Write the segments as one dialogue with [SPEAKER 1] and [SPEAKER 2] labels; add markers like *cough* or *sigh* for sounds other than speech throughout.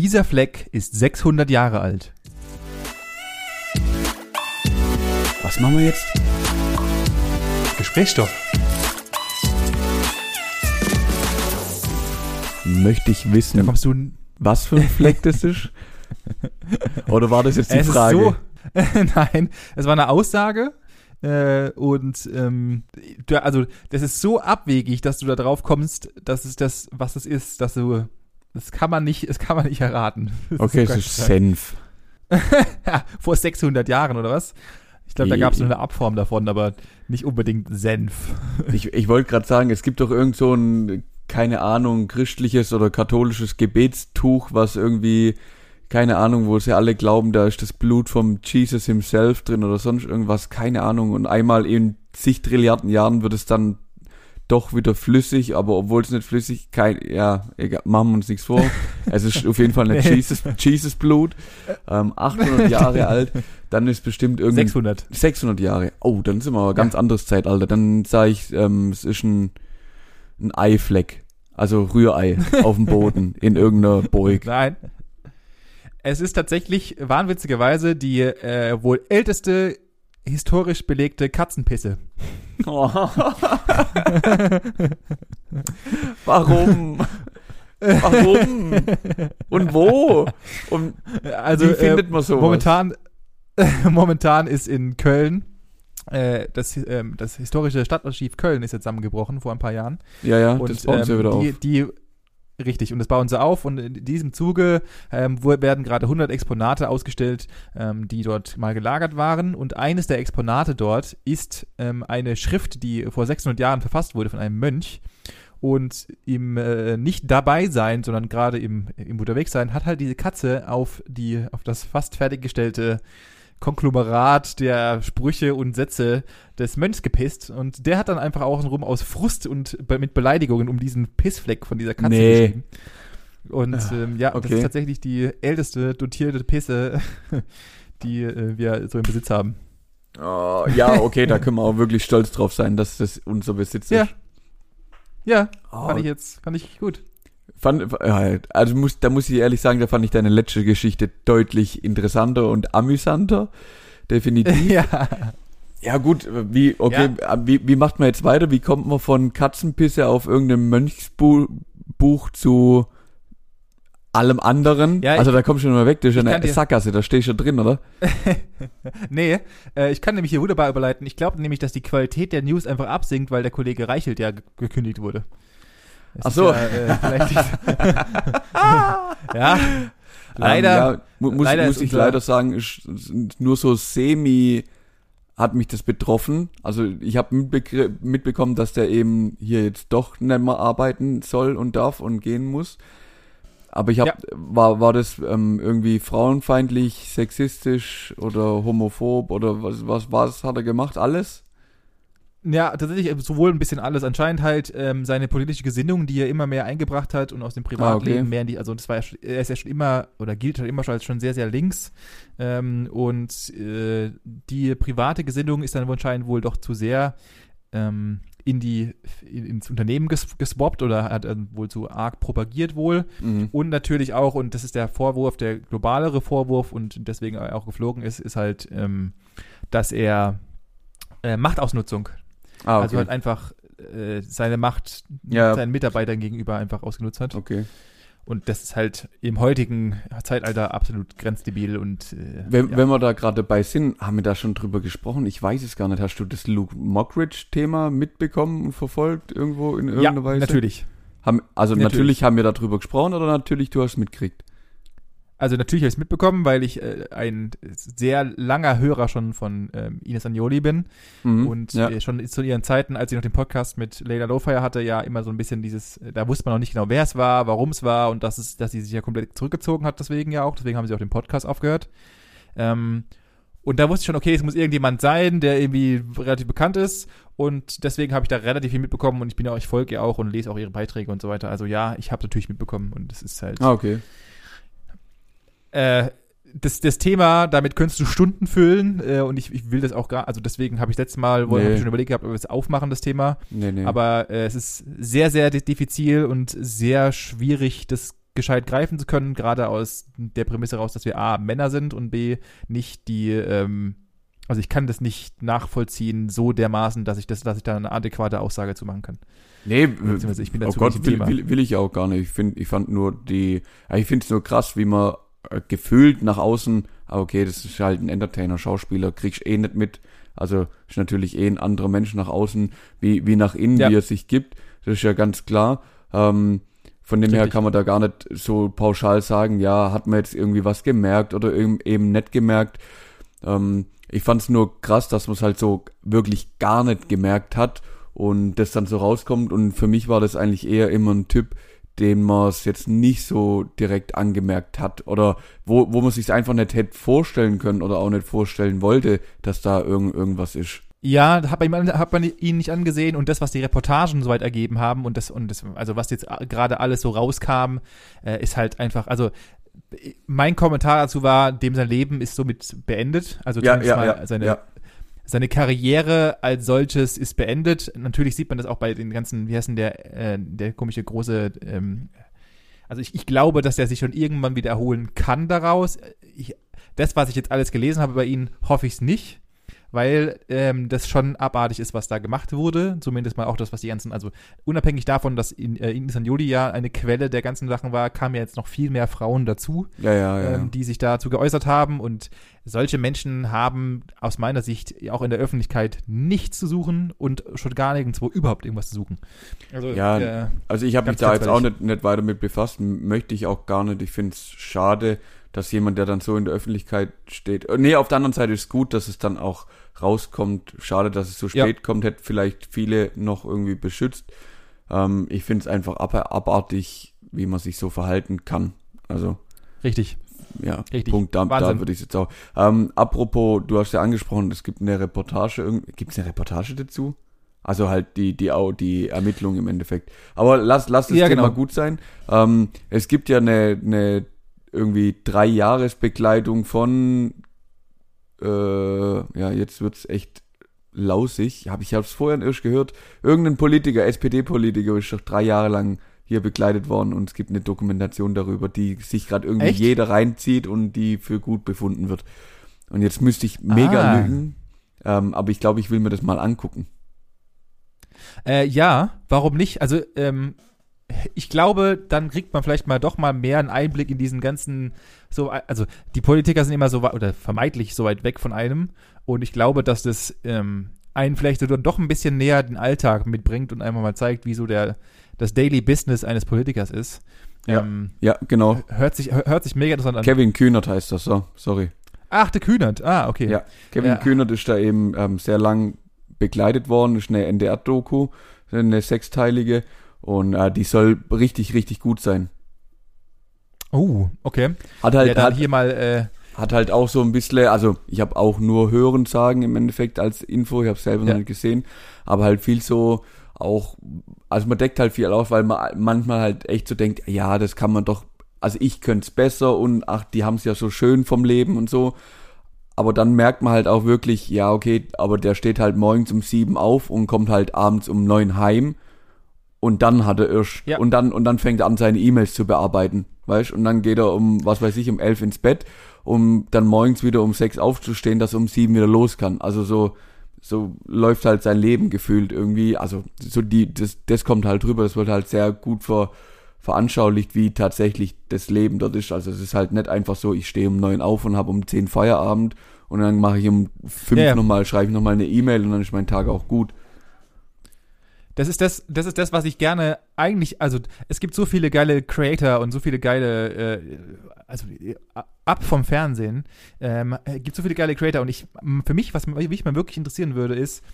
[SPEAKER 1] Dieser Fleck ist 600 Jahre alt.
[SPEAKER 2] Was machen wir jetzt?
[SPEAKER 3] Gesprächsstoff.
[SPEAKER 2] Möchte ich
[SPEAKER 1] Da
[SPEAKER 2] wissen,
[SPEAKER 1] kommst du. n-
[SPEAKER 2] was für ein *laughs* Fleck das ist? Oder war das jetzt die
[SPEAKER 1] es
[SPEAKER 2] Frage?
[SPEAKER 1] ist so. *laughs* Nein, es war eine Aussage. Äh, und ähm, du, also das ist so abwegig, dass du da drauf kommst, dass es das, was es ist, dass du. Das kann man nicht, das kann man nicht erraten. *laughs* Das
[SPEAKER 2] okay, es
[SPEAKER 1] so
[SPEAKER 2] ist. Senf. *laughs*
[SPEAKER 1] Ja, vor 600 Jahren oder was? Ich glaube, da gab es nur eine Abform davon, aber nicht unbedingt Senf. *laughs*
[SPEAKER 2] Ich, ich wollte gerade sagen, es gibt doch irgend so ein, keine Ahnung, christliches oder katholisches Gebetstuch, was irgendwie, keine Ahnung, wo sie alle glauben, da ist das Blut vom Jesus himself drin oder sonst irgendwas, keine Ahnung. Und einmal in zig Trilliarden Jahren wird es dann doch wieder flüssig, aber obwohl es nicht flüssig, kein, ja, egal, machen wir uns nichts vor. *laughs* Es ist auf jeden Fall nicht. Jesus, Jesus Blut, ähm, 800 *laughs* Jahre alt, dann ist bestimmt irgendwie
[SPEAKER 1] 600.
[SPEAKER 2] 600 Jahre. Oh, dann sind wir aber ganz anderes Zeitalter. Dann sage ich, ähm, es ist ein, ein Eifleck. Also Rührei auf dem Boden *laughs* in irgendeiner Burg.
[SPEAKER 1] Nein. Es ist tatsächlich wahnwitzigerweise die äh, wohl älteste historisch belegte Katzenpisse. *laughs*
[SPEAKER 2] Warum? Warum? Und wo? Und
[SPEAKER 1] Also
[SPEAKER 2] wie findet
[SPEAKER 1] äh,
[SPEAKER 2] man sowas?
[SPEAKER 1] momentan, *laughs* momentan ist in Köln äh, das, ähm, das historische Stadtarchiv Köln ist jetzt zusammengebrochen vor ein paar Jahren.
[SPEAKER 2] Ja, ja,
[SPEAKER 1] Und
[SPEAKER 2] das bauen sie
[SPEAKER 1] ähm,
[SPEAKER 2] wieder
[SPEAKER 1] die,
[SPEAKER 2] auf.
[SPEAKER 1] die Richtig, und das bauen sie auf und in diesem Zuge ähm, werden gerade 100 Exponate ausgestellt, ähm, die dort mal gelagert waren. Und eines der Exponate dort ist ähm, eine Schrift, die vor 600 Jahren verfasst wurde von einem Mönch. Und im äh, nicht dabei sein, sondern gerade im, im unterwegs sein, hat halt diese Katze auf die auf das fast fertiggestellte Konglomerat der Sprüche und Sätze des Mönchs gepisst und der hat dann einfach außenrum aus Frust und be mit Beleidigungen um diesen Pissfleck von dieser Katze
[SPEAKER 2] Nee.
[SPEAKER 1] geschrieben. Und
[SPEAKER 2] Ah,
[SPEAKER 1] ähm, ja, das
[SPEAKER 2] okay.
[SPEAKER 1] ist tatsächlich die älteste dotierte Pisse, *laughs* die äh, wir so im Besitz haben.
[SPEAKER 2] Oh, ja, okay, da können wir auch wirklich stolz drauf sein, dass das unser Besitz
[SPEAKER 1] Ja.
[SPEAKER 2] ist.
[SPEAKER 1] Ja,
[SPEAKER 2] Oh,
[SPEAKER 1] fand ich jetzt, fand ich gut.
[SPEAKER 2] Fand, ja, also muss, da muss ich ehrlich sagen, da fand ich deine letzte Geschichte deutlich interessanter und amüsanter. Definitiv. *laughs*
[SPEAKER 1] ja.
[SPEAKER 2] Ja gut, wie, okay, wie, wie macht man jetzt weiter? Wie kommt man von Katzenpisse auf irgendeinem Mönchsbuch zu allem anderen?
[SPEAKER 1] Ja,
[SPEAKER 2] also
[SPEAKER 1] ich-
[SPEAKER 2] da kommst du schon mal weg, das ist ja eine
[SPEAKER 1] dir-
[SPEAKER 2] Sackgasse, da stehst du drin, oder? *laughs*
[SPEAKER 1] Nee, äh, ich kann nämlich hier wunderbar überleiten. Ich glaube nämlich, dass die Qualität der News einfach absinkt, weil der Kollege Reichelt ja ge- gekündigt wurde.
[SPEAKER 2] Ach so.
[SPEAKER 1] Ja, äh, *laughs* ja, leider.
[SPEAKER 2] Ähm, ja, mu muss,
[SPEAKER 1] leider
[SPEAKER 2] muss ich leider sagen, nur so semi hat mich das betroffen. Also ich habe mitbekommen, dass der eben hier jetzt doch nicht mehr arbeiten soll und darf und gehen muss. Aber ich habe,
[SPEAKER 1] Ja.
[SPEAKER 2] war, war das ähm, irgendwie frauenfeindlich, sexistisch oder homophob oder was, was, was hat er gemacht? Alles?
[SPEAKER 1] Ja, tatsächlich äh, sowohl ein bisschen alles. Anscheinend halt ähm, seine politische Gesinnung, die er immer mehr eingebracht hat und aus dem Privatleben
[SPEAKER 2] Ah, okay.
[SPEAKER 1] mehr in die, also das war ja, er ist ja schon immer oder gilt halt immer schon als schon sehr, sehr links. Ähm, und äh, die private Gesinnung ist dann anscheinend wohl doch zu sehr ähm, in die in, ins Unternehmen ges geswappt oder hat äh, wohl zu arg propagiert wohl.
[SPEAKER 2] Mhm.
[SPEAKER 1] Und natürlich auch, und das ist der Vorwurf, der globalere Vorwurf und deswegen auch geflogen ist, ist halt, ähm, dass er äh, Machtausnutzung
[SPEAKER 2] Ah, okay.
[SPEAKER 1] also halt einfach äh, seine Macht
[SPEAKER 2] Ja.
[SPEAKER 1] seinen Mitarbeitern gegenüber einfach ausgenutzt hat.
[SPEAKER 2] okay.
[SPEAKER 1] Und das ist halt im heutigen Zeitalter absolut grenzdebil und äh,
[SPEAKER 2] Wenn,
[SPEAKER 1] ja.
[SPEAKER 2] wenn wir da gerade dabei sind, haben wir da schon drüber gesprochen? Ich weiß es gar nicht. Hast du das Luke Mockridge-Thema mitbekommen und verfolgt irgendwo in
[SPEAKER 1] ja,
[SPEAKER 2] irgendeiner Weise?
[SPEAKER 1] natürlich.
[SPEAKER 2] Haben, also natürlich.
[SPEAKER 1] Natürlich.
[SPEAKER 2] haben wir darüber gesprochen oder natürlich du hast es mitgekriegt?
[SPEAKER 1] Also natürlich habe ich es mitbekommen, weil ich äh, ein sehr langer Hörer schon von ähm, Ines Agnoli bin
[SPEAKER 2] Mhm.
[SPEAKER 1] und
[SPEAKER 2] ja.
[SPEAKER 1] äh, schon zu ihren Zeiten, als ich noch den Podcast mit Leila Lowfire hatte, ja immer so ein bisschen dieses, äh, da wusste man noch nicht genau, wer es war, warum es war und dass es, dass sie sich ja komplett zurückgezogen hat, deswegen ja auch, deswegen haben sie auch den Podcast aufgehört. Ähm, und da wusste ich schon, okay, es muss irgendjemand sein, der irgendwie relativ bekannt ist. Und deswegen habe ich da relativ viel mitbekommen und ich bin ja auch, ich folge ihr auch und lese auch ihre Beiträge und so weiter. Also ja, ich habe natürlich mitbekommen und es ist halt.
[SPEAKER 2] Ah, okay.
[SPEAKER 1] Äh, das, das Thema, damit könntest du Stunden füllen äh, und ich, ich will das auch gar, also deswegen habe ich letztes Mal, wo
[SPEAKER 2] Nee.
[SPEAKER 1] hab ich schon überlegt gehabt, ob wir es aufmachen, das Thema.
[SPEAKER 2] Nee, nee.
[SPEAKER 1] Aber äh, es ist sehr, sehr diffizil und sehr schwierig, das gescheit greifen zu können, gerade aus der Prämisse raus, dass wir A, Männer sind und B, nicht die, ähm, also ich kann das nicht nachvollziehen so dermaßen, dass ich das, dass ich da eine adäquate Aussage zu machen kann.
[SPEAKER 2] Nee, ich bin oh Gott, will, will, will, ich auch gar nicht. Ich finde, ich fand nur die, ich finde es nur krass, wie man gefühlt nach außen, okay, das ist halt ein Entertainer, Schauspieler, kriegst eh nicht mit. Also ist natürlich eh ein anderer Mensch nach außen, wie, wie nach innen, ja. wie er sich gibt. Das ist ja ganz klar. Ähm, von dem Richtig. her kann man da gar nicht so pauschal sagen, ja, hat man jetzt irgendwie was gemerkt oder eben nicht gemerkt. Ähm, ich fand es nur krass, dass man es halt so wirklich gar nicht gemerkt hat und das dann so rauskommt. Und für mich war das eigentlich eher immer ein Typ, den man es jetzt nicht so direkt angemerkt hat oder wo, wo man sich einfach nicht hätte vorstellen können oder auch nicht vorstellen wollte, dass da irgend, irgendwas ist.
[SPEAKER 1] Ja, hat man, hat man ihn nicht angesehen und das, was die Reportagen soweit ergeben haben und das, und das, also was jetzt gerade alles so rauskam, äh, ist halt einfach, also mein Kommentar dazu war, dem sein Leben ist somit beendet. Also
[SPEAKER 2] ja, ja,
[SPEAKER 1] mal
[SPEAKER 2] ja,
[SPEAKER 1] seine,
[SPEAKER 2] ja.
[SPEAKER 1] Seine Karriere als solches ist beendet. Natürlich sieht man das auch bei den ganzen, wie heißt denn der, äh, der komische große, ähm, also ich, ich glaube, dass der sich schon irgendwann wieder erholen kann daraus. Ich, das, was ich jetzt alles gelesen habe bei ihm, hoffe ich es nicht weil ähm, das schon abartig ist, was da gemacht wurde. Zumindest mal auch das, was die ganzen, also unabhängig davon, dass in, äh, in San Juli ja eine Quelle der ganzen Sachen war, kamen ja jetzt noch viel mehr Frauen dazu,
[SPEAKER 2] ja, ja, ja,
[SPEAKER 1] ähm, die sich dazu geäußert haben. Und solche Menschen haben aus meiner Sicht auch in der Öffentlichkeit nichts zu suchen und schon gar nirgendwo überhaupt irgendwas zu suchen.
[SPEAKER 2] Also, ja, äh, also ich habe mich da jetzt auch nicht, nicht weiter mit befasst, möchte ich auch gar nicht. Ich finde es schade, dass jemand, der dann so in der Öffentlichkeit steht. Äh, nee, auf der anderen Seite ist es gut, dass es dann auch rauskommt. Schade, dass es so spät ja. kommt, hätte vielleicht viele noch irgendwie beschützt. Ähm, ich finde es einfach ab abartig, wie man sich so verhalten kann. Also.
[SPEAKER 1] Richtig.
[SPEAKER 2] Ja, Richtig. Punkt. Da, da würde ich jetzt auch. Ähm, apropos, du hast ja angesprochen, es gibt eine Reportage. Gibt es eine Reportage dazu? Also halt die, die, die Ermittlung im Endeffekt. Aber lass, lass das ja, Thema genau. gut sein. Ähm, es gibt ja eine, eine irgendwie drei Jahresbegleitung von, äh, ja, jetzt wird's echt lausig. Hab, ich habe es vorhin erst gehört. Irgendein Politiker, SPD-Politiker, ist doch drei Jahre lang hier begleitet worden und es gibt eine Dokumentation darüber, die sich gerade irgendwie Echt? jeder reinzieht und die für gut befunden wird. Und jetzt müsste ich mega ah. lügen, ähm, aber ich glaube, ich will mir das mal angucken.
[SPEAKER 1] Äh, ja, warum nicht? Also ähm, ich glaube, dann kriegt man vielleicht mal doch mal mehr einen Einblick in diesen ganzen, so, also die Politiker sind immer so oder vermeintlich so weit weg von einem. Und ich glaube, dass das ähm, einen vielleicht so doch ein bisschen näher den Alltag mitbringt und einfach mal zeigt, wie so der, das Daily Business eines Politikers ist.
[SPEAKER 2] Ja, ähm, ja genau.
[SPEAKER 1] Hört sich, hört sich mega interessant an.
[SPEAKER 2] Kevin Kühnert heißt das so, sorry.
[SPEAKER 1] Ach, der Kühnert, ah, okay.
[SPEAKER 2] Ja, Kevin ja. Kühnert ist da eben ähm, sehr lang begleitet worden, ist eine NDR-Doku, eine sechsteilige und äh, die soll richtig, richtig gut sein.
[SPEAKER 1] Oh, okay.
[SPEAKER 2] Hat halt,
[SPEAKER 1] ja, dann
[SPEAKER 2] hat,
[SPEAKER 1] hier mal, äh,
[SPEAKER 2] hat halt auch so ein bisschen, also ich habe auch nur Hören sagen im Endeffekt als Info, ich habe selber ja. noch nicht gesehen, aber halt viel so auch, also man deckt halt viel auf, weil man manchmal halt echt so denkt, ja, das kann man doch, also ich könnte es besser und ach, die haben es ja so schön vom Leben und so. Aber dann merkt man halt auch wirklich, ja, okay, aber der steht halt morgens um sieben auf und kommt halt abends um neun heim und dann hat er erst ja. und dann und dann fängt er an seine E-Mails zu bearbeiten, weißt? Und dann geht er um was weiß ich um elf ins Bett, um dann morgens wieder um sechs aufzustehen, dass er um sieben wieder los kann. Also so so läuft halt sein Leben gefühlt irgendwie. Also so die das das kommt halt drüber. Das wird halt sehr gut ver, veranschaulicht, wie tatsächlich das Leben dort ist. Also es ist halt nicht einfach so, ich stehe um neun auf und habe um zehn Feierabend und dann mache ich um fünf ja, ja. nochmal, schreibe ich nochmal eine E-Mail und dann ist mein Tag auch gut
[SPEAKER 1] das ist das, das ist das, was ich gerne eigentlich, also es gibt so viele geile Creator und so viele geile, äh, also ab vom Fernsehen, ähm, gibt so viele geile Creator und ich, für mich, was mich mal wirklich interessieren würde, ist,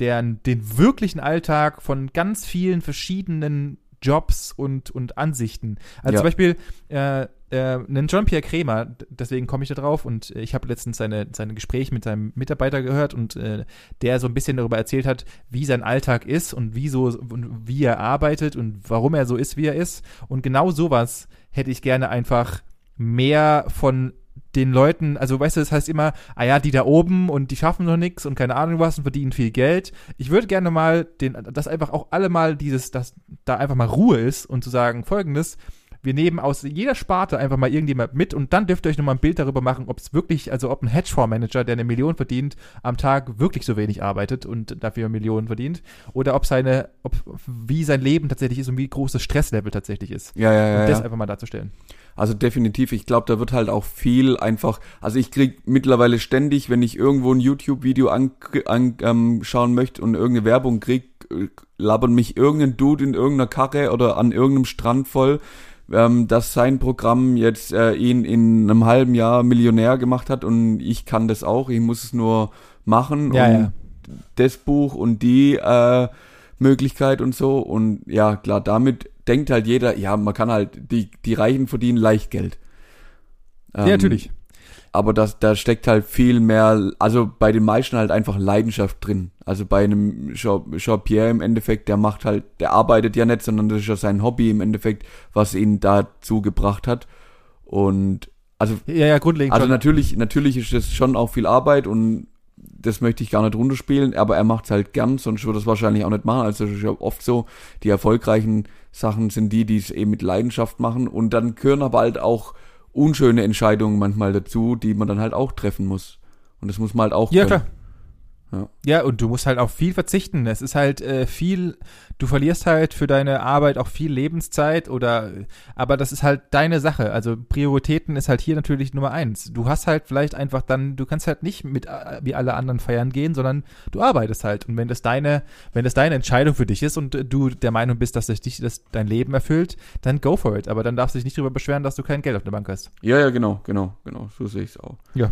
[SPEAKER 1] der, den wirklichen Alltag von ganz vielen verschiedenen Jobs und, und Ansichten. Also ja. zum Beispiel äh, äh, einen John-Pierre Kremer, deswegen komme ich da drauf und ich habe letztens seine, seine Gespräche mit seinem Mitarbeiter gehört und äh, der so ein bisschen darüber erzählt hat, wie sein Alltag ist und wie, so, und wie er arbeitet und warum er so ist, wie er ist. Und genau sowas hätte ich gerne einfach mehr von den Leuten, also weißt du, das heißt immer, ah ja, die da oben und die schaffen noch nichts und keine Ahnung was und verdienen viel Geld. Ich würde gerne mal den, dass einfach auch alle mal dieses, dass da einfach mal Ruhe ist und zu sagen folgendes, wir nehmen aus jeder Sparte einfach mal irgendjemand mit und dann dürft ihr euch nochmal ein Bild darüber machen, ob es wirklich, also ob ein Hedgefondsmanager, der eine Million verdient, am Tag wirklich so wenig arbeitet und dafür Millionen verdient oder ob seine, ob, wie sein Leben tatsächlich ist und wie groß das Stresslevel tatsächlich ist.
[SPEAKER 2] Ja, ja, ja.
[SPEAKER 1] Und das
[SPEAKER 2] ja.
[SPEAKER 1] einfach mal darzustellen.
[SPEAKER 2] Also definitiv, ich glaube, da wird halt auch viel einfach, also ich krieg mittlerweile ständig, wenn ich irgendwo ein YouTube-Video anschauen an, ähm, möchte und irgendeine Werbung krieg, äh, labern mich irgendein Dude in irgendeiner Karre oder an irgendeinem Strand voll, ähm, dass sein Programm jetzt äh, ihn in einem halben Jahr Millionär gemacht hat und ich kann das auch, ich muss es nur machen
[SPEAKER 1] Ja,
[SPEAKER 2] und
[SPEAKER 1] ja.
[SPEAKER 2] das Buch und die äh, Möglichkeit und so und ja, klar, damit denkt halt jeder, ja, man kann halt, die, die Reichen verdienen leicht Geld.
[SPEAKER 1] ja,
[SPEAKER 2] Ähm,
[SPEAKER 1] natürlich.
[SPEAKER 2] Aber das, da steckt halt viel mehr, also bei den meisten halt einfach Leidenschaft drin. Also bei einem Jean, Jean Pierre im Endeffekt, der macht halt, der arbeitet ja nicht, sondern das ist ja sein Hobby im Endeffekt, was ihn dazu gebracht hat. Und also,
[SPEAKER 1] Ja, ja, grundlegend
[SPEAKER 2] also
[SPEAKER 1] schon.
[SPEAKER 2] natürlich, natürlich ist das schon auch viel Arbeit und das möchte ich gar nicht runterspielen, aber er macht's halt gern, sonst würde er es wahrscheinlich auch nicht machen. Also das ist ja oft so, die erfolgreichen Sachen sind die, die es eben mit Leidenschaft machen und dann gehören aber halt auch unschöne Entscheidungen manchmal dazu, die man dann halt auch treffen muss. Und das muss man halt auch
[SPEAKER 1] Ja,
[SPEAKER 2] können.
[SPEAKER 1] klar.
[SPEAKER 2] Ja.
[SPEAKER 1] Ja, und du musst halt auf viel verzichten. Es ist halt äh, viel, du verlierst halt für deine Arbeit auch viel Lebenszeit oder, aber das ist halt deine Sache. Also Prioritäten ist halt hier natürlich Nummer eins. Du hast halt vielleicht einfach dann, du kannst halt nicht mit äh, wie alle anderen feiern gehen, sondern du arbeitest halt. Und wenn das deine, wenn das deine Entscheidung für dich ist und äh, du der Meinung bist, dass das dich das dein Leben erfüllt, dann go for it. Aber dann darfst du dich nicht darüber beschweren, dass du kein Geld auf der Bank hast.
[SPEAKER 2] Ja, ja, genau, genau, genau. So sehe ich es auch.
[SPEAKER 1] Ja.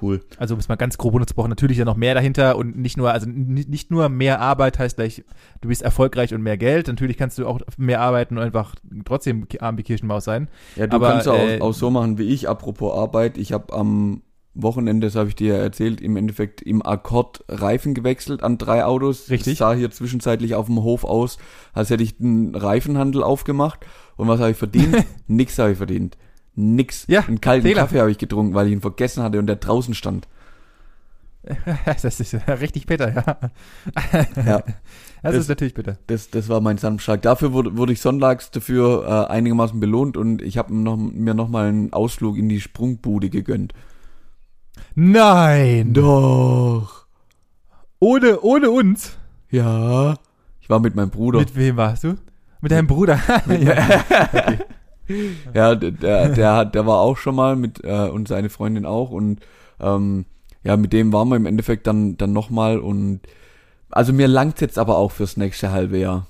[SPEAKER 2] Cool.
[SPEAKER 1] Also muss man ganz grob runtergebrochen, natürlich ja noch mehr dahinter und nicht nur, also nicht nur mehr Arbeit heißt gleich, du bist erfolgreich und mehr Geld. Natürlich kannst du auch mehr arbeiten und einfach trotzdem arm wie Kirchenmaus sein.
[SPEAKER 2] Ja, du
[SPEAKER 1] Aber,
[SPEAKER 2] kannst ja
[SPEAKER 1] äh,
[SPEAKER 2] auch, auch so machen wie ich, apropos Arbeit. Ich habe am Wochenende, das habe ich dir ja erzählt, im Endeffekt im Akkord Reifen gewechselt an drei Autos.
[SPEAKER 1] Richtig.
[SPEAKER 2] Das sah hier zwischenzeitlich auf dem Hof aus, als hätte ich einen Reifenhandel aufgemacht. Und was habe ich verdient? *laughs* Nix habe ich verdient. Nix.
[SPEAKER 1] Ja,
[SPEAKER 2] Einen kalten
[SPEAKER 1] Fehler.
[SPEAKER 2] Kaffee habe ich getrunken, weil ich ihn vergessen hatte und der draußen stand. *laughs*
[SPEAKER 1] das ist richtig bitter, ja.
[SPEAKER 2] Ja.
[SPEAKER 1] Das, *laughs*
[SPEAKER 2] Das-
[SPEAKER 1] ist natürlich bitter.
[SPEAKER 2] Das, das war mein Samstag. Dafür wurde, wurde ich sonntags dafür äh, einigermaßen belohnt und ich habe noch, mir nochmal einen Ausflug in die Sprungbude gegönnt.
[SPEAKER 1] Nein!
[SPEAKER 2] Doch.
[SPEAKER 1] Ohne, ohne uns.
[SPEAKER 2] Ja. Ich war mit meinem Bruder.
[SPEAKER 1] Mit wem warst du? Mit deinem Bruder. *laughs*
[SPEAKER 2] ja, der, der, der, hat, der war auch schon mal mit äh, und seine Freundin auch und ähm, ja, mit dem waren wir im Endeffekt dann dann nochmal und also mir langt's jetzt aber auch fürs nächste halbe Jahr.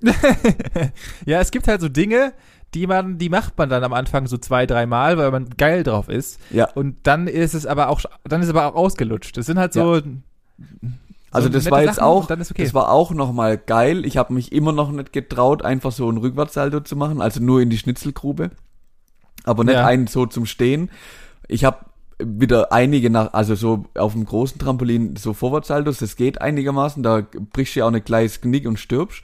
[SPEAKER 2] *laughs*
[SPEAKER 1] ja, es gibt halt so Dinge, die man, die macht man dann am Anfang so zwei, dreimal, weil man geil drauf ist.
[SPEAKER 2] Ja.
[SPEAKER 1] Und dann ist es aber auch, dann ist es aber auch ausgelutscht. Das sind halt so.
[SPEAKER 2] Also
[SPEAKER 1] so
[SPEAKER 2] das war jetzt
[SPEAKER 1] Sachen
[SPEAKER 2] auch,
[SPEAKER 1] okay.
[SPEAKER 2] das war auch nochmal geil. Ich habe mich immer noch nicht getraut, einfach so ein Rückwärtssalto zu machen, also nur in die Schnitzelgrube, aber nicht
[SPEAKER 1] Ja.
[SPEAKER 2] einen so zum Stehen. Ich habe wieder einige nach, also so auf dem großen Trampolin so Vorwärtssaltos, das geht einigermaßen, da brichst du ja auch nicht gleich das Knick und stirbst.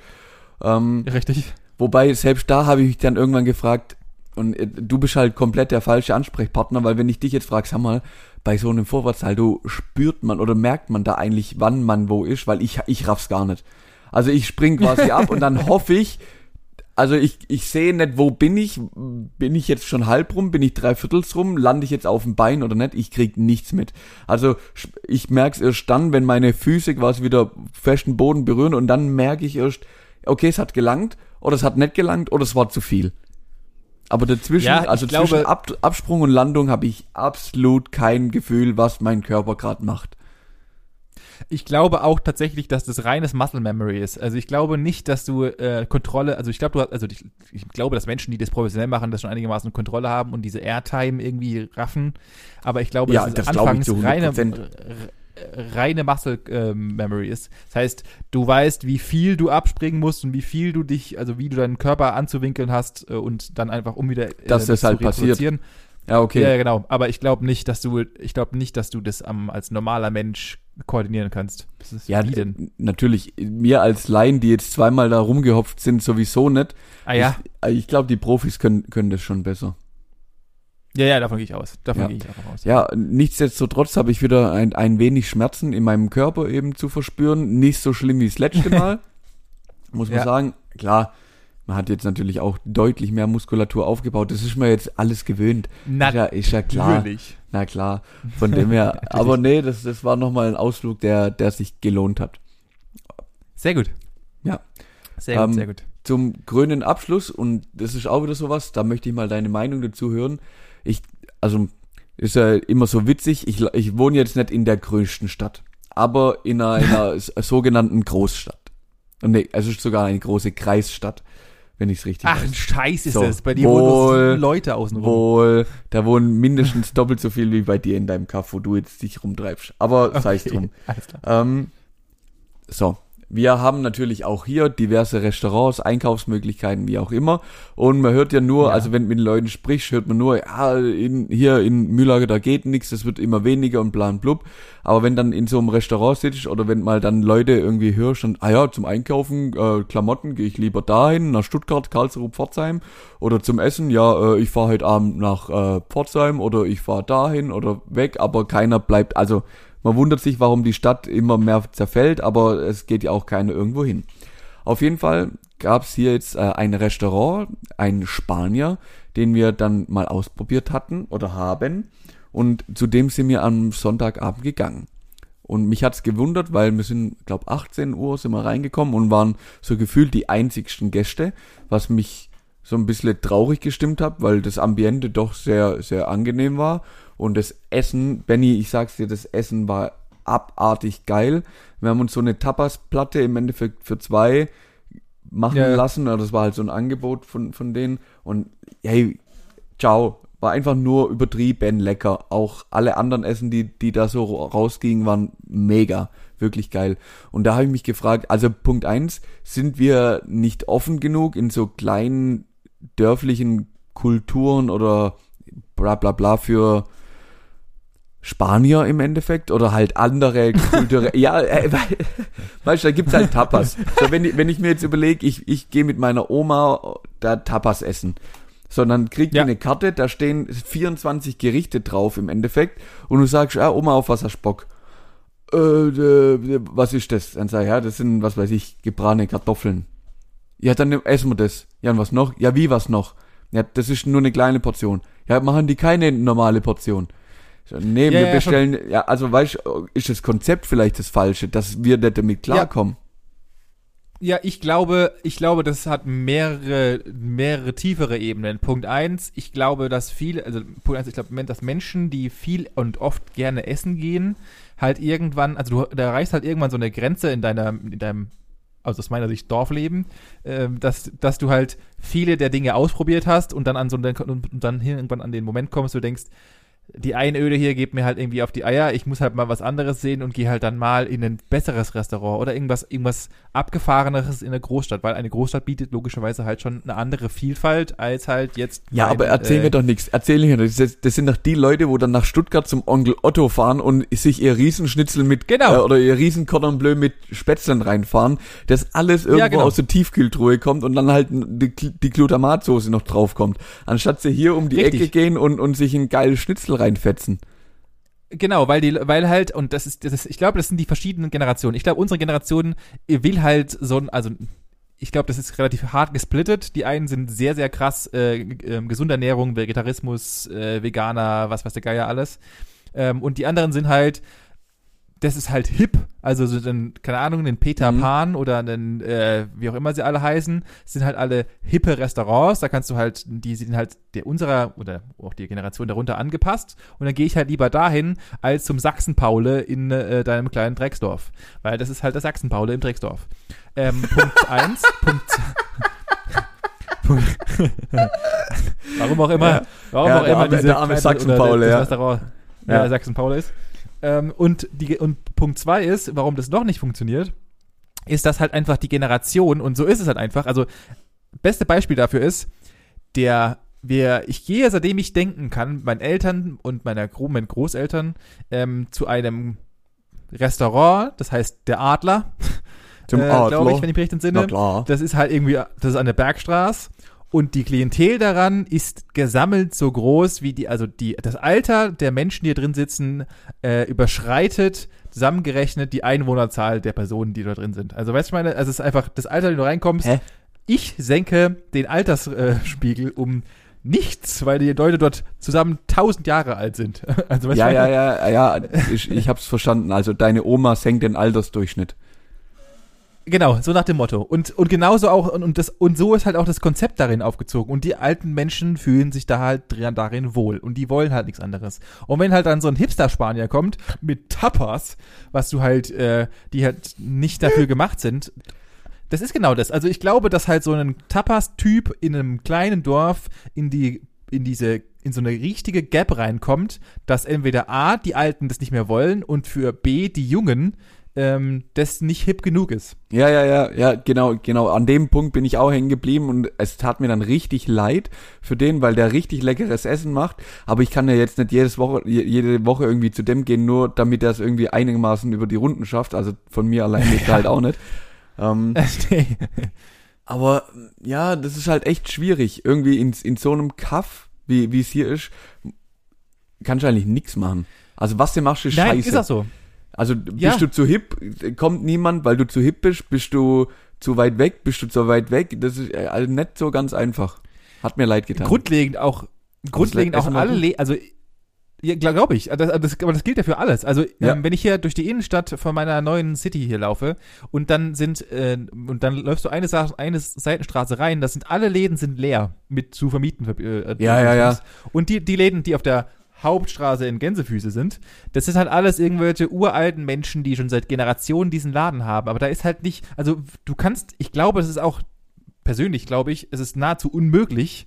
[SPEAKER 2] Ähm,
[SPEAKER 1] Richtig.
[SPEAKER 2] Wobei, selbst da habe ich mich dann irgendwann gefragt, und äh, du bist halt komplett der falsche Ansprechpartner, weil wenn ich dich jetzt frage, sag mal, bei so einem Vorwärtssalto spürt man oder merkt man da eigentlich, wann man wo ist, weil ich, ich raff's gar nicht. Also ich spring quasi *laughs* ab und dann hoffe ich, also ich, ich sehe nicht, wo bin ich, bin ich jetzt schon halb rum, bin ich drei Viertels rum, lande ich jetzt auf dem Bein oder nicht, ich krieg nichts mit. Also ich merk's erst dann, wenn meine Füße quasi wieder festen Boden berühren und dann merke ich erst, okay, es hat gelangt oder es hat nicht gelangt oder es war zu viel. Aber dazwischen,
[SPEAKER 1] Ja,
[SPEAKER 2] also
[SPEAKER 1] glaube-
[SPEAKER 2] zwischen Ab, Absprung und Landung habe ich absolut kein Gefühl, was mein Körper gerade macht.
[SPEAKER 1] Ich glaube auch tatsächlich, dass das reines Muscle Memory ist. Also ich glaube nicht, dass du äh, Kontrolle, also ich glaube, du hast, also ich, ich glaube, dass Menschen, die das professionell machen, das schon einigermaßen Kontrolle haben und diese Airtime irgendwie raffen. Aber ich glaube,
[SPEAKER 2] Ja, das glaube ich
[SPEAKER 1] anfangs
[SPEAKER 2] zu 100%.
[SPEAKER 1] reine, reine Muscle ähm, Memory ist. Das heißt, du weißt, wie viel du abspringen musst und wie viel du dich, also wie du deinen Körper anzuwinkeln hast äh, und dann einfach um wieder äh,
[SPEAKER 2] das halt
[SPEAKER 1] zu
[SPEAKER 2] passiert. Ja, okay.
[SPEAKER 1] Ja, ja, genau. Aber ich glaube nicht, dass du, ich glaube nicht, dass du das am, als normaler Mensch koordinieren kannst. Ist
[SPEAKER 2] Ja,
[SPEAKER 1] wie denn?
[SPEAKER 2] natürlich, mir als Laien, die jetzt zweimal da rumgehopft sind, sowieso nicht.
[SPEAKER 1] Ah ja.
[SPEAKER 2] Ich, ich glaube, die Profis können, können das schon besser.
[SPEAKER 1] Ja, ja, davon gehe ich aus. Davon
[SPEAKER 2] Ja.
[SPEAKER 1] gehe ich einfach aus.
[SPEAKER 2] Ja, nichtsdestotrotz habe ich wieder ein, ein wenig Schmerzen in meinem Körper eben zu verspüren. Nicht so schlimm wie das letzte *laughs* Mal. Muss man
[SPEAKER 1] Ja.
[SPEAKER 2] sagen. Klar, Man hat jetzt natürlich auch deutlich mehr Muskulatur aufgebaut. Das ist mir jetzt alles gewöhnt.
[SPEAKER 1] Na,
[SPEAKER 2] ist, ja, ist ja klar.
[SPEAKER 1] Natürlich.
[SPEAKER 2] Na klar. Von dem her. *laughs* aber nee, das, das war nochmal ein Ausflug, der, der sich gelohnt hat.
[SPEAKER 1] Sehr gut.
[SPEAKER 2] Ja.
[SPEAKER 1] Sehr gut,
[SPEAKER 2] Ähm,
[SPEAKER 1] sehr gut.
[SPEAKER 2] Zum grünen Abschluss, und das ist auch wieder sowas, da möchte ich mal deine Meinung dazu hören. Ich, also, ist ja immer so witzig, ich, ich wohne jetzt nicht in der größten Stadt, aber in einer, *laughs* in einer sogenannten Großstadt. Und nee, es ist sogar eine große Kreisstadt, wenn ich es richtig
[SPEAKER 1] Ach,
[SPEAKER 2] weiß.
[SPEAKER 1] ein Scheiß ist
[SPEAKER 2] So,
[SPEAKER 1] das. Bei dir wohnen
[SPEAKER 2] wohl-
[SPEAKER 1] sieben Leute außenrum.
[SPEAKER 2] Wohl, da wohnen mindestens doppelt so viel wie bei dir in deinem Kaff, wo du jetzt dich rumtreibst. Aber *laughs* sei es drum.
[SPEAKER 1] Alles klar.
[SPEAKER 2] Ähm, so, wir haben natürlich auch hier diverse Restaurants, Einkaufsmöglichkeiten, wie auch immer. Und man hört ja nur,
[SPEAKER 1] Ja.
[SPEAKER 2] also wenn du mit den Leuten sprichst, hört man nur, ja, in, hier in Mühlager, da geht nichts, das wird immer weniger und bla und blub. Aber wenn dann in so einem Restaurant sitzt oder wenn mal dann Leute irgendwie hörst und, ah ja, zum Einkaufen, äh, Klamotten gehe ich lieber dahin, nach Stuttgart, Karlsruhe, Pforzheim. Oder zum Essen, ja, äh, ich fahre heute Abend nach äh, Pforzheim oder ich fahre dahin oder weg, aber keiner bleibt, also man wundert sich, warum die Stadt immer mehr zerfällt, aber es geht ja auch keiner irgendwo hin. Auf jeden Fall gab es hier jetzt äh, ein Restaurant, ein Spanier, den wir dann mal ausprobiert hatten oder haben. Und zu dem sind wir am Sonntagabend gegangen. Und mich hat's gewundert, weil wir sind, glaube 18 Uhr sind wir reingekommen und waren so gefühlt die einzigsten Gäste, was mich so ein bisschen traurig gestimmt hat, weil das Ambiente doch sehr, sehr angenehm war. Und das Essen, Benny, ich sag's dir, das Essen war abartig geil. Wir haben uns so eine Tapas-Platte im Endeffekt für zwei machen
[SPEAKER 1] Ja.
[SPEAKER 2] lassen. Also Das war halt so ein Angebot von, von denen. Und hey, ciao. War einfach nur übertrieben lecker. Auch alle anderen Essen, die, die da so rausgingen, waren mega. Wirklich geil. Und da habe ich mich gefragt, also Punkt eins, sind wir nicht offen genug in so kleinen dörflichen Kulturen oder bla bla bla für Spanier im Endeffekt oder halt andere Kulturen. *laughs* ja, äh, weil, weißt du, da gibt's halt Tapas. So, wenn, ich, wenn ich mir jetzt überlege, ich, ich gehe mit meiner Oma da Tapas essen. So, dann kriegt
[SPEAKER 1] Ja.
[SPEAKER 2] die eine Karte, da stehen 24 Gerichte drauf im Endeffekt und du sagst, ja, Oma, auf was hast du Bock? Äh, äh, was ist das? Dann sag ich, ja, das sind, was weiß ich, gebratene Kartoffeln. Ja, dann essen wir das. Ja, und was noch? Ja, wie was noch? Ja, das ist nur eine kleine Portion. Ja, machen die keine normale Portion. Nee,
[SPEAKER 1] Ja,
[SPEAKER 2] wir
[SPEAKER 1] ja,
[SPEAKER 2] bestellen, ja, also weißt ist das Konzept vielleicht das Falsche, dass wir nicht damit klarkommen?
[SPEAKER 1] Ja, ich glaube, ich glaube, das hat mehrere, mehrere tiefere Ebenen. Punkt eins, ich glaube, dass viele, also Punkt eins, ich glaube, dass Menschen, die viel und oft gerne essen gehen, halt irgendwann, also du da erreichst halt irgendwann so eine Grenze in deiner, in deinem, also aus meiner Sicht Dorfleben, ähm, dass, dass du halt viele der Dinge ausprobiert hast und dann an so einen, und dann irgendwann an den Moment kommst, du denkst, die Einöde hier geht mir halt irgendwie auf die Eier, ich muss halt mal was anderes sehen und gehe halt dann mal in ein besseres Restaurant oder irgendwas, irgendwas abgefahreneres in der Großstadt, weil eine Großstadt bietet logischerweise halt schon eine andere Vielfalt als halt jetzt.
[SPEAKER 2] Ja,
[SPEAKER 1] mein,
[SPEAKER 2] aber erzähl
[SPEAKER 1] äh,
[SPEAKER 2] mir doch nichts. Erzähl mir doch. Das, das sind doch die Leute, wo dann nach Stuttgart zum Onkel Otto fahren und sich ihr Riesenschnitzel mit
[SPEAKER 1] Genau.
[SPEAKER 2] äh, oder ihr riesen Cordon Bleu mit Spätzlen reinfahren, das alles irgendwo
[SPEAKER 1] genau.
[SPEAKER 2] aus der Tiefkühltruhe kommt und dann halt die, die Glutamatsoße noch drauf kommt. Anstatt sie hier um die
[SPEAKER 1] Richtig.
[SPEAKER 2] Ecke gehen und, und sich ein geiles Schnitzel reinfetzen.
[SPEAKER 1] Genau, weil die, weil halt, und das ist, das ist, ich glaube, das sind die verschiedenen Generationen. Ich glaube, unsere Generation will halt so ein, also ich glaube, das ist relativ hart gesplittet. Die einen sind sehr, sehr krass äh, ähm, gesunde Ernährung, Vegetarismus, äh, Veganer, was weiß der Geier alles. Ähm, und die anderen sind halt, das ist halt hip. Also so dann, keine Ahnung, einen Peter
[SPEAKER 2] Mhm.
[SPEAKER 1] Pan oder einen, äh, wie auch immer sie alle heißen, sind halt alle hippe Restaurants. Da kannst du halt, die sind halt der unserer oder auch die Generation darunter angepasst. Und dann gehe ich halt lieber dahin als zum Sachsen-Paule in äh, deinem kleinen Drecksdorf. Weil das ist halt der Sachsen-Paule im Drecksdorf. Ähm, *laughs* Punkt eins, Punkt. *laughs* Punkt. *laughs* warum auch immer,
[SPEAKER 2] Ja.
[SPEAKER 1] warum
[SPEAKER 2] Ja,
[SPEAKER 1] auch immer
[SPEAKER 2] arme-
[SPEAKER 1] diese
[SPEAKER 2] der arme
[SPEAKER 1] das
[SPEAKER 2] ja.
[SPEAKER 1] Restaurant ja. Sachsen-Paule ist. Ähm, und, die, und Punkt zwei ist, warum das noch nicht funktioniert, ist, dass halt einfach die Generation, und so ist es halt einfach, also beste Beispiel dafür ist, der, wir, ich gehe, seitdem ich denken kann, meinen Eltern und meiner meinen Großeltern ähm, zu einem Restaurant, das heißt der Adler,
[SPEAKER 2] Zum
[SPEAKER 1] äh,
[SPEAKER 2] Adler.
[SPEAKER 1] glaube ich, wenn ich mich recht entsinne.
[SPEAKER 2] Na klar.
[SPEAKER 1] Das ist halt irgendwie, das ist an der Bergstraße. Und die Klientel daran ist gesammelt so groß wie die, also die, das Alter der Menschen, die hier drin sitzen, äh, überschreitet zusammengerechnet die Einwohnerzahl der Personen, die da drin sind. Also weißt du, ich meine, also es ist einfach das Alter, wenn du reinkommst,
[SPEAKER 2] Hä?
[SPEAKER 1] Ich senke den Altersspiegel um nichts, weil die Leute dort zusammen tausend Jahre alt sind. *laughs* Also, weißt
[SPEAKER 2] Ja,
[SPEAKER 1] du,
[SPEAKER 2] ja, ja, ja, ich, ich hab's verstanden. Also deine Oma senkt den Altersdurchschnitt.
[SPEAKER 1] Genau, so nach dem Motto. Und, und genauso auch, und, und, das, und so ist halt auch das Konzept darin aufgezogen. Und die alten Menschen fühlen sich da halt darin wohl. Und die wollen halt nichts anderes. Und wenn halt dann so ein Hipster-Spanier kommt mit Tapas, was du halt, äh, die halt nicht dafür gemacht sind, das ist genau das. Also ich glaube, dass halt so ein Tapas-Typ in einem kleinen Dorf in die, in diese, in so eine richtige Gap reinkommt, dass entweder A, die Alten das nicht mehr wollen und für B, die Jungen, ähm, das nicht hip genug ist.
[SPEAKER 2] Ja, ja, ja, ja, genau, genau. An dem Punkt bin ich auch hängen geblieben und es tat mir dann richtig leid für den, weil der richtig leckeres Essen macht. Aber ich kann ja jetzt nicht jedes Woche, je- jede Woche irgendwie zu dem gehen, nur damit er es irgendwie einigermaßen über die Runden schafft. Also von mir allein *laughs* geht halt auch nicht. Ähm, *laughs* aber ja, das ist halt echt schwierig. Irgendwie in, in so einem Kaff, wie es hier ist, kannst du eigentlich nichts machen. Also was du machst, ist
[SPEAKER 1] Nein,
[SPEAKER 2] scheiße.
[SPEAKER 1] ist auch so.
[SPEAKER 2] Also bist
[SPEAKER 1] Ja.
[SPEAKER 2] du zu hip, kommt niemand, weil du zu hip bist, bist du zu weit weg, bist du zu weit weg. Das ist äh, also nicht so ganz einfach. Hat mir leid getan.
[SPEAKER 1] Grundlegend auch, grundlegend auch alle. Le also ja, glaube glaub ich. Das, das, aber das gilt ja für alles. Also
[SPEAKER 2] Ja.
[SPEAKER 1] ähm, wenn ich hier durch die Innenstadt von meiner neuen City hier laufe und dann sind äh, und dann läufst du eine, Sa eine Seitenstraße rein, das sind alle Läden sind leer mit zu vermieten. Äh,
[SPEAKER 2] Ja, ja, ja.
[SPEAKER 1] Und die die Läden, die auf der Hauptstraße in Gänsefüße sind, das sind halt alles irgendwelche uralten Menschen, die schon seit Generationen diesen Laden haben. Aber da ist halt nicht, also du kannst, ich glaube, es ist auch persönlich, glaube ich, es ist nahezu unmöglich,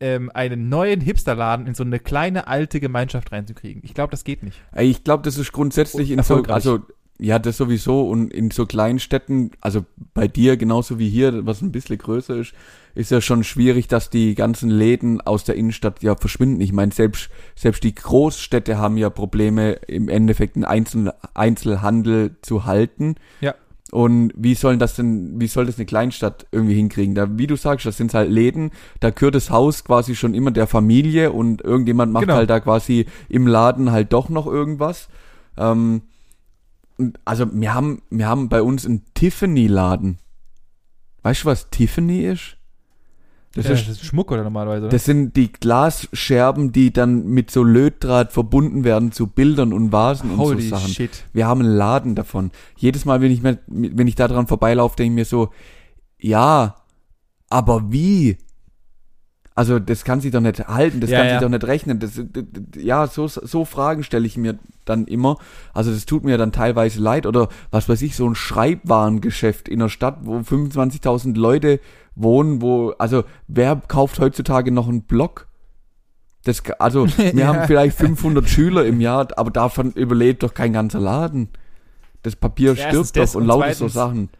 [SPEAKER 1] ähm, einen neuen Hipsterladen in so eine kleine alte Gemeinschaft reinzukriegen. Ich glaube, das geht nicht.
[SPEAKER 2] Ich glaube, das ist grundsätzlich in so, also ja, das sowieso und in so kleinen Städten, also bei dir genauso wie hier, was ein bisschen größer ist, ist ja schon schwierig, dass die ganzen Läden aus der Innenstadt ja verschwinden. Ich meine, selbst, selbst die Großstädte haben ja Probleme, im Endeffekt einen Einzel Einzelhandel zu halten.
[SPEAKER 1] Ja.
[SPEAKER 2] Und wie sollen das denn, wie soll das eine Kleinstadt irgendwie hinkriegen? Da, wie du sagst, das sind halt Läden, da gehört das Haus quasi schon immer der Familie und irgendjemand macht
[SPEAKER 1] Genau.
[SPEAKER 2] halt da quasi im Laden halt doch noch irgendwas. Ähm, also wir haben, wir haben bei uns einen Tiffany-Laden. Weißt du, was Tiffany ist? Das,
[SPEAKER 1] Ja,
[SPEAKER 2] ist,
[SPEAKER 1] das ist Schmuck oder normalerweise. Oder?
[SPEAKER 2] das sind die Glasscherben, die dann mit so Lötdraht verbunden werden zu Bildern und Vasen und
[SPEAKER 1] Holy
[SPEAKER 2] so Sachen.
[SPEAKER 1] shit.
[SPEAKER 2] Wir haben einen Laden davon. Jedes Mal, wenn ich mir, wenn ich da dran vorbeilaufe, denke ich mir so, ja, aber wie? Also das kann sich doch nicht halten, das
[SPEAKER 1] Ja,
[SPEAKER 2] kann
[SPEAKER 1] ja.
[SPEAKER 2] sich doch nicht rechnen. Das, das, das- ja, so, so Fragen stelle ich mir dann immer. Also das tut mir dann teilweise leid. Oder was weiß ich, so ein Schreibwarengeschäft in einer Stadt, wo 25.000 Leute wohnen, wo, also wer kauft heutzutage noch einen Block? Das, also *laughs* wir
[SPEAKER 1] Ja.
[SPEAKER 2] haben vielleicht 500 Schüler im Jahr, aber davon überlebt doch kein ganzer Laden. Das Papier
[SPEAKER 1] Erstens
[SPEAKER 2] stirbt doch und
[SPEAKER 1] und
[SPEAKER 2] lauter so Sachen.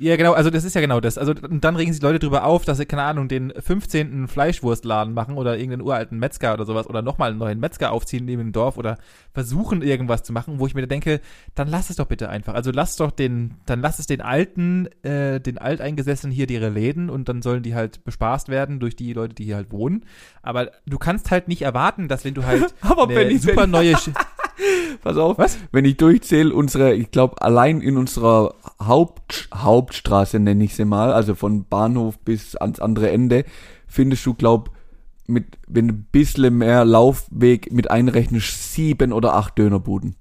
[SPEAKER 1] Ja, genau, also das ist ja genau das. Also und dann regen sich Leute drüber auf, dass sie, keine Ahnung, den 15. Fleischwurstladen machen oder irgendeinen uralten Metzger oder sowas oder nochmal einen neuen Metzger aufziehen neben dem Dorf oder versuchen irgendwas zu machen, wo ich mir denke, dann lass es doch bitte einfach. Also lass doch den, dann lass es den Alten, äh, den Alteingesessenen hier ihre Läden und dann sollen die halt bespaßt werden durch die Leute, die hier halt wohnen. Aber du kannst halt nicht erwarten, dass wenn du halt *laughs*
[SPEAKER 2] Aber
[SPEAKER 1] eine super neue *laughs* *laughs*
[SPEAKER 2] Pass auf,
[SPEAKER 1] Was?
[SPEAKER 2] wenn ich durchzähle, unsere, ich glaube, allein in unserer Haupt, Hauptstraße nenne ich sie mal, also von Bahnhof bis ans andere Ende, findest du, glaub, mit, wenn du ein bisschen mehr Laufweg mit einrechnest, sieben oder acht Dönerbuden.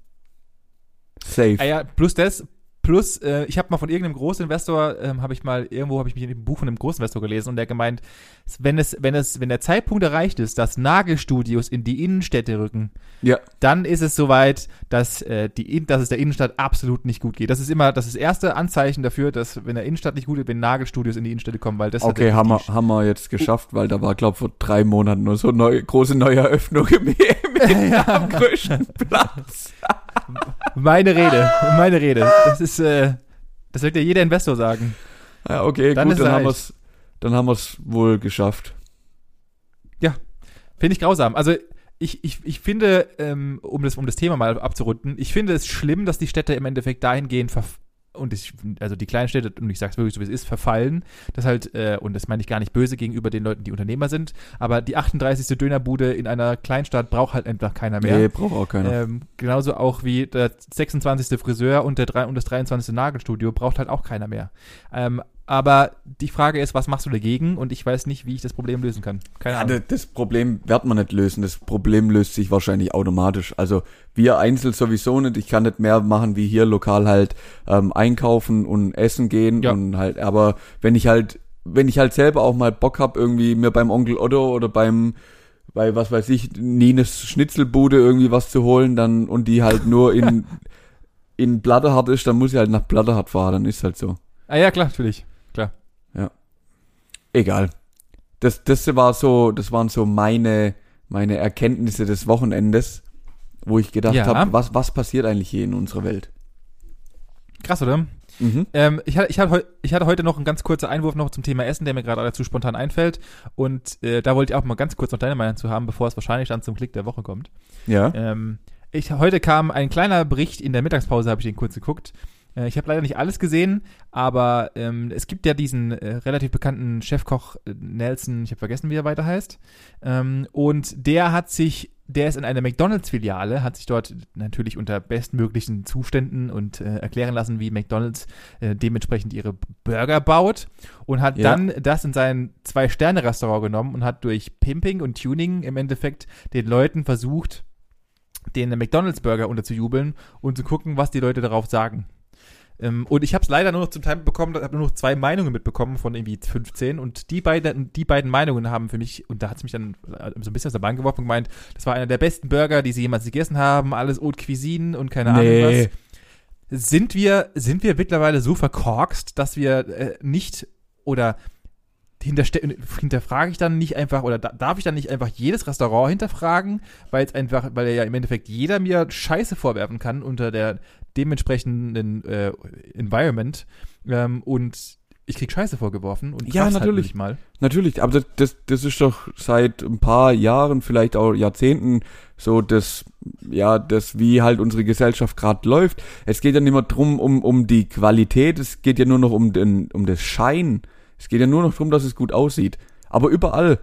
[SPEAKER 2] Safe.
[SPEAKER 1] Ah ja, plus das, plus, äh, ich habe mal von irgendeinem Großinvestor, ähm, habe ich mal, irgendwo habe ich mich in einem Buch von einem Großinvestor gelesen und der gemeint, wenn es, wenn es, wenn der Zeitpunkt erreicht ist, dass Nagelstudios in die Innenstädte rücken,
[SPEAKER 2] Ja,
[SPEAKER 1] dann ist es soweit, dass, äh, die, dass es der Innenstadt absolut nicht gut geht. Das ist immer das, ist das erste Anzeichen dafür, dass, wenn der Innenstadt nicht gut geht, wenn Nagelstudios in die Innenstädte kommen, weil das
[SPEAKER 2] okay, haben wir, haben wir jetzt geschafft, weil da war, glaub, vor drei Monaten nur so eine große Neueröffnung im, *laughs* im *laughs* am größten Platz. *laughs*
[SPEAKER 1] Meine Rede, meine Rede. Das ist, äh, das wird ja jeder Investor sagen.
[SPEAKER 2] Ja, okay,
[SPEAKER 1] Dann
[SPEAKER 2] gut,
[SPEAKER 1] ist
[SPEAKER 2] dann haben wir's, dann haben wir's wohl geschafft.
[SPEAKER 1] Finde ich grausam. Also ich, ich, ich finde, ähm, um, das, um das Thema mal abzurunden, ich finde es schlimm, dass die Städte im Endeffekt dahingehend verf und ich, also die kleinen Städte, und ich sage es wirklich so, wie es ist, verfallen. Das halt, äh, und das meine ich gar nicht böse gegenüber den Leuten, die Unternehmer sind, aber die 38. Dönerbude in einer Kleinstadt braucht halt einfach keiner mehr.
[SPEAKER 2] Nee, braucht auch keiner.
[SPEAKER 1] Ähm, genauso auch wie der 26. Friseur und, der, und das 23. Nagelstudio braucht halt auch keiner mehr. Ähm, aber die Frage ist, was machst du dagegen? Und ich weiß nicht, wie ich das Problem lösen kann. Keine
[SPEAKER 2] Ja,
[SPEAKER 1] Ahnung.
[SPEAKER 2] das, Problem wird man nicht lösen. Das Problem löst sich wahrscheinlich automatisch. Also wir einzeln sowieso nicht. Ich kann nicht mehr machen wie hier lokal halt ähm, einkaufen und essen gehen
[SPEAKER 1] Ja.
[SPEAKER 2] und halt. Aber wenn ich halt, wenn ich halt selber auch mal Bock hab, irgendwie mir beim Onkel Otto oder beim bei was weiß ich Nines Schnitzelbude irgendwie was zu holen, dann und die halt nur *laughs* in in Blatterhart ist, dann muss ich halt nach Blatterhart fahren. Dann ist halt so.
[SPEAKER 1] Ah ja, klar, natürlich.
[SPEAKER 2] Egal. Das, das war so, das waren so meine, meine Erkenntnisse des Wochenendes, wo ich gedacht
[SPEAKER 1] Ja.
[SPEAKER 2] habe, was, was passiert eigentlich hier in unserer Welt?
[SPEAKER 1] Krass, oder?
[SPEAKER 2] Mhm.
[SPEAKER 1] Ähm, ich, hatte, ich, hatte, ich hatte heute noch einen ganz kurzen Einwurf noch zum Thema Essen, der mir gerade dazu spontan einfällt. Und äh, da wollte ich auch mal ganz kurz noch deine Meinung zu haben, bevor es wahrscheinlich dann zum Klick der Woche kommt.
[SPEAKER 2] Ja.
[SPEAKER 1] Ähm, ich, heute kam ein kleiner Bericht in der Mittagspause, habe ich den kurz geguckt. Äh, ich habe leider nicht alles gesehen, aber ähm, es gibt ja diesen äh, relativ bekannten Chefkoch äh, Nelson, ich habe vergessen, wie er weiter heißt. Ähm, und der hat sich, der ist in einer McDonalds-Filiale, hat sich dort natürlich unter bestmöglichen Zuständen und äh, erklären lassen, wie McDonalds äh, dementsprechend ihre Burger baut und hat
[SPEAKER 2] Ja.
[SPEAKER 1] dann das in sein Zwei-Sterne-Restaurant genommen und hat durch Pimping und Tuning im Endeffekt den Leuten versucht, den McDonalds-Burger unterzujubeln und zu gucken, was die Leute darauf sagen. Ähm, und ich habe es leider nur noch zum Teil bekommen, habe nur noch zwei Meinungen mitbekommen von irgendwie 15 und die beiden, die beiden Meinungen haben für mich, und da hat es mich dann äh, so ein bisschen aus der Bahn geworfen und gemeint, das war einer der besten Burger, die sie jemals gegessen haben, alles Haute Cuisine und keine Ahnung
[SPEAKER 2] Nee.
[SPEAKER 1] was. Sind wir, sind wir mittlerweile so verkorkst, dass wir äh, nicht oder hinterfrage ich dann nicht einfach oder da, darf ich dann nicht einfach jedes Restaurant hinterfragen, weil es einfach, weil ja im Endeffekt jeder mir Scheiße vorwerfen kann unter der dementsprechenden äh, Environment ähm, und ich krieg Scheiße vorgeworfen und
[SPEAKER 2] Ja,
[SPEAKER 1] halt
[SPEAKER 2] natürlich.
[SPEAKER 1] nicht mal.
[SPEAKER 2] Natürlich, aber das, das, das ist doch seit ein paar Jahren, vielleicht auch Jahrzehnten so das, ja, das, wie halt unsere Gesellschaft gerade läuft. Es geht ja nicht mehr drum um, um die Qualität, es geht ja nur noch um den, um das Schein. Es geht ja nur noch drum, dass es gut aussieht. Aber überall.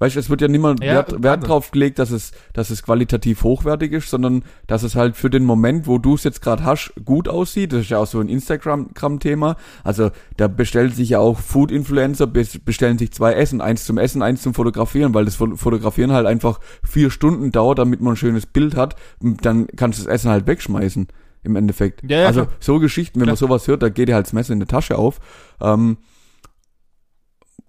[SPEAKER 2] Weißt du, es wird ja niemand
[SPEAKER 1] Ja,
[SPEAKER 2] Wert. Wert drauf gelegt, dass es, dass es qualitativ hochwertig ist, sondern dass es halt für den Moment, wo du es jetzt gerade hast, gut aussieht. Das ist ja auch so ein Instagram-Thema. Also da bestellen sich ja auch Food-Influencer, bes- bestellen sich zwei Essen, eins zum Essen, eins zum Fotografieren, weil das Fo- Fotografieren halt einfach vier Stunden dauert, damit man ein schönes Bild hat. Und Dann kannst du das Essen halt wegschmeißen, im Endeffekt.
[SPEAKER 1] Ja, ja,
[SPEAKER 2] also
[SPEAKER 1] klar.
[SPEAKER 2] so Geschichten, wenn man
[SPEAKER 1] Klar.
[SPEAKER 2] sowas hört, da geht dir halt das Messer in die Tasche auf. Ähm,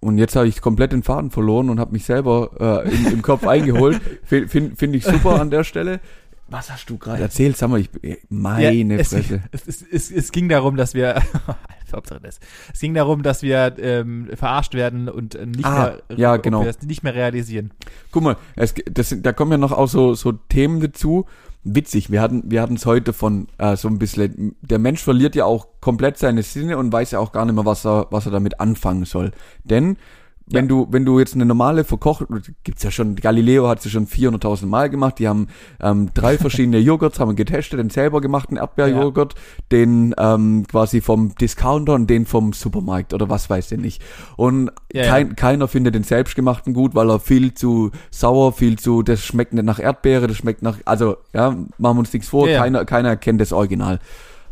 [SPEAKER 2] und jetzt habe ich komplett den Faden verloren und habe mich selber äh, im, im Kopf eingeholt. *laughs* Finde find, ich super an der Stelle. Was hast du gerade erzählt? Sag mal, ich, äh, meine
[SPEAKER 1] Ja, es,
[SPEAKER 2] Fresse. *laughs*
[SPEAKER 1] es, es, es, ging darum, dass wir. *laughs* Es ging darum, dass wir ähm, verarscht werden und äh, nicht,
[SPEAKER 2] Ah,
[SPEAKER 1] mehr,
[SPEAKER 2] ja, genau.
[SPEAKER 1] nicht mehr realisieren.
[SPEAKER 2] Guck mal, das, da kommen ja noch auch so, so Themen dazu. Witzig, wir hatten wir hatten es heute von äh, so ein bisschen, der Mensch verliert ja auch komplett seine Sinne und weiß ja auch gar nicht mehr, was er, was er damit anfangen soll. Denn wenn
[SPEAKER 1] Ja.
[SPEAKER 2] du, wenn du jetzt eine normale verkocht, gibt's ja schon, Galileo hat sie schon 400.000 Mal gemacht, die haben ähm, drei *laughs* verschiedene Joghurts, haben getestet, den selber gemachten Erdbeerjoghurt, den ähm, quasi vom Discounter und den vom Supermarkt oder was weiß ich nicht. Und
[SPEAKER 1] Ja, ja.
[SPEAKER 2] kein, keiner findet den selbstgemachten gut, weil er viel zu sauer, viel zu, das schmeckt nicht nach Erdbeere, das schmeckt nach, also, ja, machen wir uns nichts vor,
[SPEAKER 1] Ja, ja.
[SPEAKER 2] keiner, keiner kennt das Original.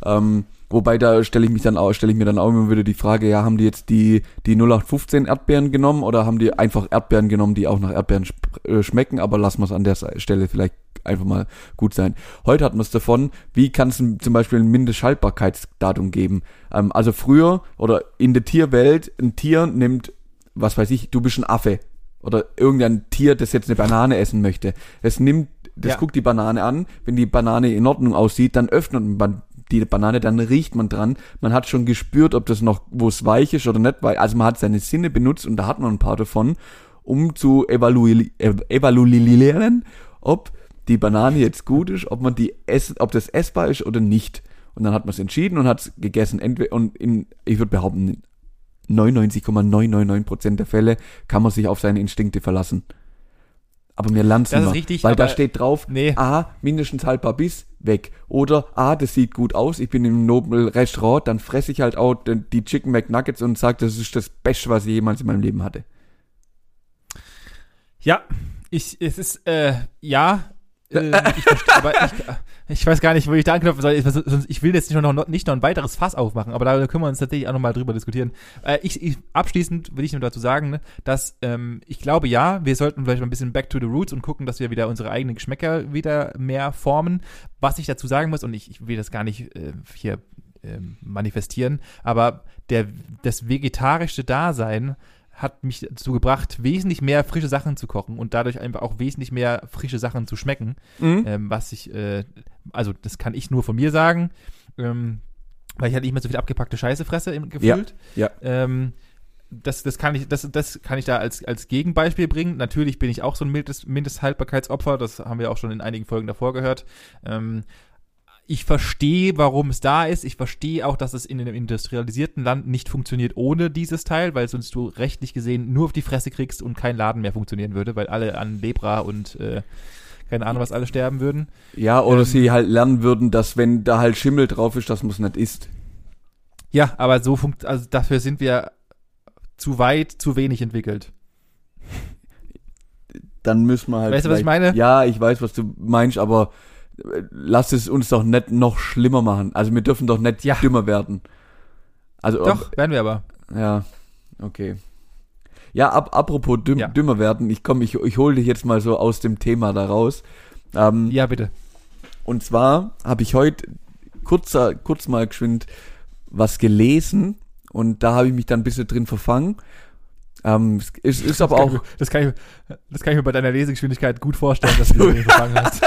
[SPEAKER 2] Ähm, wobei da stelle ich mich dann auch, stelle ich mir dann auch immer wieder die Frage, ja, haben die jetzt die, die 0815 Erdbeeren genommen oder haben die einfach Erdbeeren genommen, die auch nach Erdbeeren äh, schmecken, aber lassen wir es an der Stelle vielleicht einfach mal gut sein. Heute hatten wir es davon, wie kann es zum Beispiel ein Mindesthaltbarkeitsdatum geben? Ähm, also früher oder in der Tierwelt, ein Tier nimmt, was weiß ich, du bist ein Affe oder irgendein Tier, das jetzt eine Banane essen möchte. Es nimmt, das
[SPEAKER 1] Ja.
[SPEAKER 2] guckt die Banane an, wenn die Banane in Ordnung aussieht, dann öffnet man die Banane, dann riecht man dran. Man hat schon gespürt, ob das noch, wo es weich ist oder nicht, weil, also man hat seine Sinne benutzt und da hat man ein paar davon, um zu evaluieren, evaluieren, ob die Banane jetzt gut ist, ob man die essen, ob das essbar ist oder nicht. Und dann hat man es entschieden und hat es gegessen. Entweder, und in, ich würde behaupten, 99,999% der Fälle kann man sich auf seine Instinkte verlassen. Aber mir lernen
[SPEAKER 1] Das ist richtig,
[SPEAKER 2] weil da steht drauf,
[SPEAKER 1] Nee.
[SPEAKER 2] A, mindestens haltbar bis, weg. Oder A, das sieht gut aus, ich bin im Nobel Restaurant, dann fresse ich halt auch die Chicken McNuggets und sage, das ist das Beste, was ich jemals in meinem Leben hatte.
[SPEAKER 1] Ja, ich, es ist, äh, ja, äh, ich verstehe, aber ich, Ich weiß gar nicht, wo ich da anknüpfen soll. Ich, will jetzt nicht noch, nicht noch ein weiteres Fass aufmachen, aber da können wir uns tatsächlich auch nochmal drüber diskutieren. Äh, ich, ich, abschließend will ich nur dazu sagen, ne, dass ähm, ich glaube, ja, wir sollten vielleicht mal ein bisschen back to the roots und gucken, dass wir wieder unsere eigenen Geschmäcker wieder mehr formen. Was ich dazu sagen muss, und ich, ich will das gar nicht äh, hier ähm, manifestieren, aber der, das vegetarische Dasein hat mich dazu gebracht, wesentlich mehr frische Sachen zu kochen und dadurch einfach auch wesentlich mehr frische Sachen zu schmecken.
[SPEAKER 2] Mhm.
[SPEAKER 1] Ähm, was ich, äh, also das kann ich nur von mir sagen, ähm, weil ich halt nicht mehr so viel abgepackte Scheiße fresse im gefühlt.
[SPEAKER 2] ja.
[SPEAKER 1] Ähm, das, das kann ich, das, das kann ich da als, als Gegenbeispiel bringen. Natürlich bin ich auch so ein Mindest, Mindesthaltbarkeitsopfer, das haben wir auch schon in einigen Folgen davor gehört. Ähm, ich verstehe, warum es da ist. Ich verstehe auch, dass es in einem industrialisierten Land nicht funktioniert ohne dieses Teil, weil sonst du rechtlich gesehen nur auf die Fresse kriegst und kein Laden mehr funktionieren würde, weil alle an Lepra und äh, keine Ahnung, was alle sterben würden.
[SPEAKER 2] Ja, oder
[SPEAKER 1] Ähm,
[SPEAKER 2] sie halt lernen würden, dass wenn da halt Schimmel drauf ist, dass man es nicht isst.
[SPEAKER 1] Ja, aber so funkt, also dafür sind wir zu weit, zu wenig entwickelt.
[SPEAKER 2] Dann müssen wir halt.
[SPEAKER 1] Weißt du, was ich meine?
[SPEAKER 2] Ja, ich weiß, was du meinst, aber äh, lass es uns doch nicht noch schlimmer machen. Also wir dürfen doch nicht
[SPEAKER 1] Ja.
[SPEAKER 2] dümmer werden. Also
[SPEAKER 1] Doch, werden wir aber.
[SPEAKER 2] Ja, okay. Ja, ab, apropos düm,
[SPEAKER 1] Ja.
[SPEAKER 2] dümmer werden, ich komm, ich, ich hole dich jetzt mal so aus dem Thema da raus. Ähm,
[SPEAKER 1] Ja, bitte.
[SPEAKER 2] Und zwar habe ich heute kurzer, kurz mal geschwind was gelesen und da habe ich mich dann ein bisschen drin verfangen. Ähm, es ist, ist aber
[SPEAKER 1] das kann
[SPEAKER 2] auch,
[SPEAKER 1] Ich, mir- das, kann ich, das kann ich mir bei deiner Lesegeschwindigkeit gut vorstellen, dass du den gefangen hast.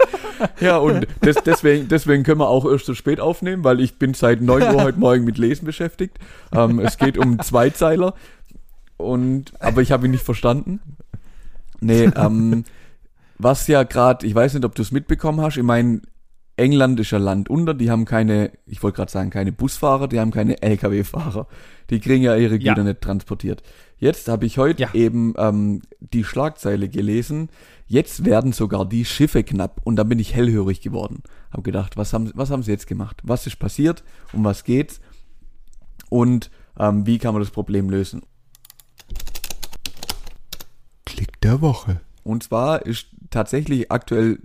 [SPEAKER 1] *laughs*
[SPEAKER 2] ja, und des, deswegen, deswegen können wir auch erst so spät aufnehmen, weil ich bin seit 9 *laughs* Uhr heute Morgen mit Lesen beschäftigt. Ähm, es geht um Zweizeiler und, aber ich habe ihn nicht verstanden. Nee, *laughs* ähm, was ja gerade, ich weiß nicht, ob du es mitbekommen hast, ich meine, England ist ja Land unter, die haben keine, ich wollte gerade sagen, keine Busfahrer, die haben keine Lkw-Fahrer. Die kriegen ja ihre
[SPEAKER 1] Ja.
[SPEAKER 2] Güter nicht transportiert. Jetzt habe ich heute
[SPEAKER 1] Ja.
[SPEAKER 2] eben ähm, die Schlagzeile gelesen, jetzt werden sogar die Schiffe knapp und da bin ich hellhörig geworden. Hab gedacht, was haben, was haben sie jetzt gemacht? Was ist passiert? Um was geht's? Und ähm, wie kann man das Problem lösen?
[SPEAKER 3] Klick der Woche.
[SPEAKER 2] Und zwar ist tatsächlich aktuell,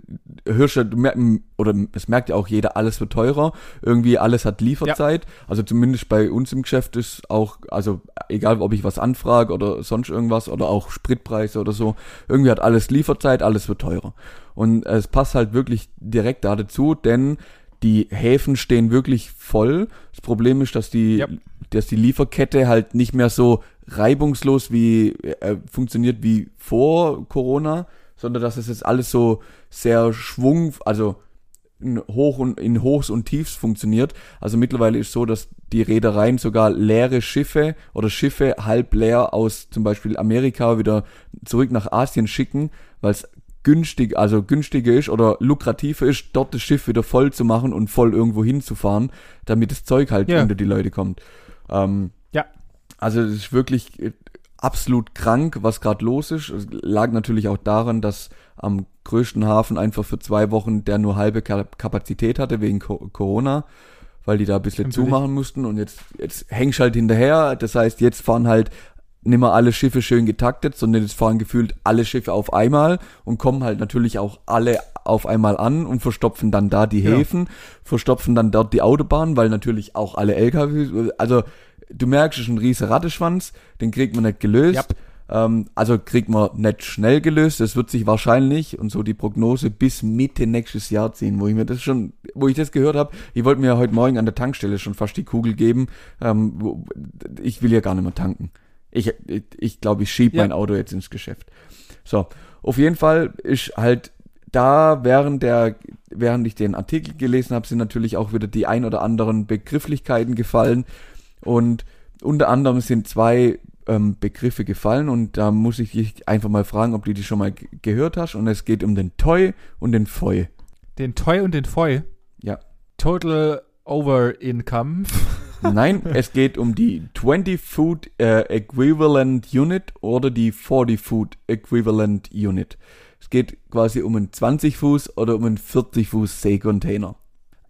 [SPEAKER 2] hörst du, du mer- oder es merkt ja auch jeder, alles wird teurer. Irgendwie alles hat Lieferzeit. Also zumindest bei uns im Geschäft ist auch, also egal ob ich was anfrage oder sonst irgendwas oder auch Spritpreise oder so, irgendwie hat alles Lieferzeit, alles wird teurer. Und es passt halt wirklich direkt da dazu, denn die Häfen stehen wirklich voll. Das Problem ist, dass die,
[SPEAKER 1] Ja.
[SPEAKER 2] dass die Lieferkette halt nicht mehr so reibungslos wie äh, funktioniert wie vor Corona, sondern dass es jetzt alles so sehr schwung, also in Hoch und in Hochs und Tiefs funktioniert. Also mittlerweile ist so, dass die Reedereien sogar leere Schiffe oder Schiffe halb leer aus zum Beispiel Amerika wieder zurück nach Asien schicken, weil es günstig, also günstiger ist oder lukrativer ist, dort das Schiff wieder voll zu machen und voll irgendwo hinzufahren, damit das Zeug halt
[SPEAKER 1] Ja.
[SPEAKER 2] unter die Leute kommt. Ähm. Also es ist wirklich äh, absolut krank, was gerade los ist. Es lag natürlich auch daran, dass am größten Hafen einfach für zwei Wochen der nur halbe Ka- Kapazität hatte wegen Co Corona, weil die da ein bisschen
[SPEAKER 1] Natürlich.
[SPEAKER 2] zumachen mussten und jetzt, jetzt hängst halt hinterher. Das heißt, jetzt fahren halt nicht mehr alle Schiffe schön getaktet, sondern jetzt fahren gefühlt alle Schiffe auf einmal und kommen halt natürlich auch alle auf einmal an und verstopfen dann da die. Häfen, verstopfen dann dort die Autobahn, weil natürlich auch alle LKW, also du merkst, es ist ein riesen Ratteschwanz, den kriegt man nicht gelöst.
[SPEAKER 1] Yep.
[SPEAKER 2] Ähm, also kriegt man nicht schnell gelöst. Das wird sich wahrscheinlich und so die Prognose bis Mitte nächstes Jahr ziehen, wo ich mir das schon, wo ich das gehört habe. Ich wollte mir heute Morgen an der Tankstelle schon fast die Kugel geben. Ähm, wo, ich will ja gar nicht mehr tanken. Ich ich, ich, glaube, ich schieb
[SPEAKER 1] Ja.
[SPEAKER 2] mein Auto jetzt ins Geschäft. So, auf jeden Fall ist halt da während der während ich den Artikel gelesen habe, sind natürlich auch wieder die ein oder anderen Begrifflichkeiten gefallen und unter anderem sind zwei ähm, Begriffe gefallen und da muss ich dich einfach mal fragen, ob du die schon mal gehört hast und es geht um den Toy und den Foy.
[SPEAKER 1] Den Toy und den Foy.
[SPEAKER 2] Ja.
[SPEAKER 1] Total Over Income. *laughs*
[SPEAKER 2] Nein, es geht um die 20 Foot äh, Equivalent Unit oder die 40 Foot Equivalent Unit. Es geht quasi um einen 20 Fuß oder um einen 40 Fuß Seekontainer.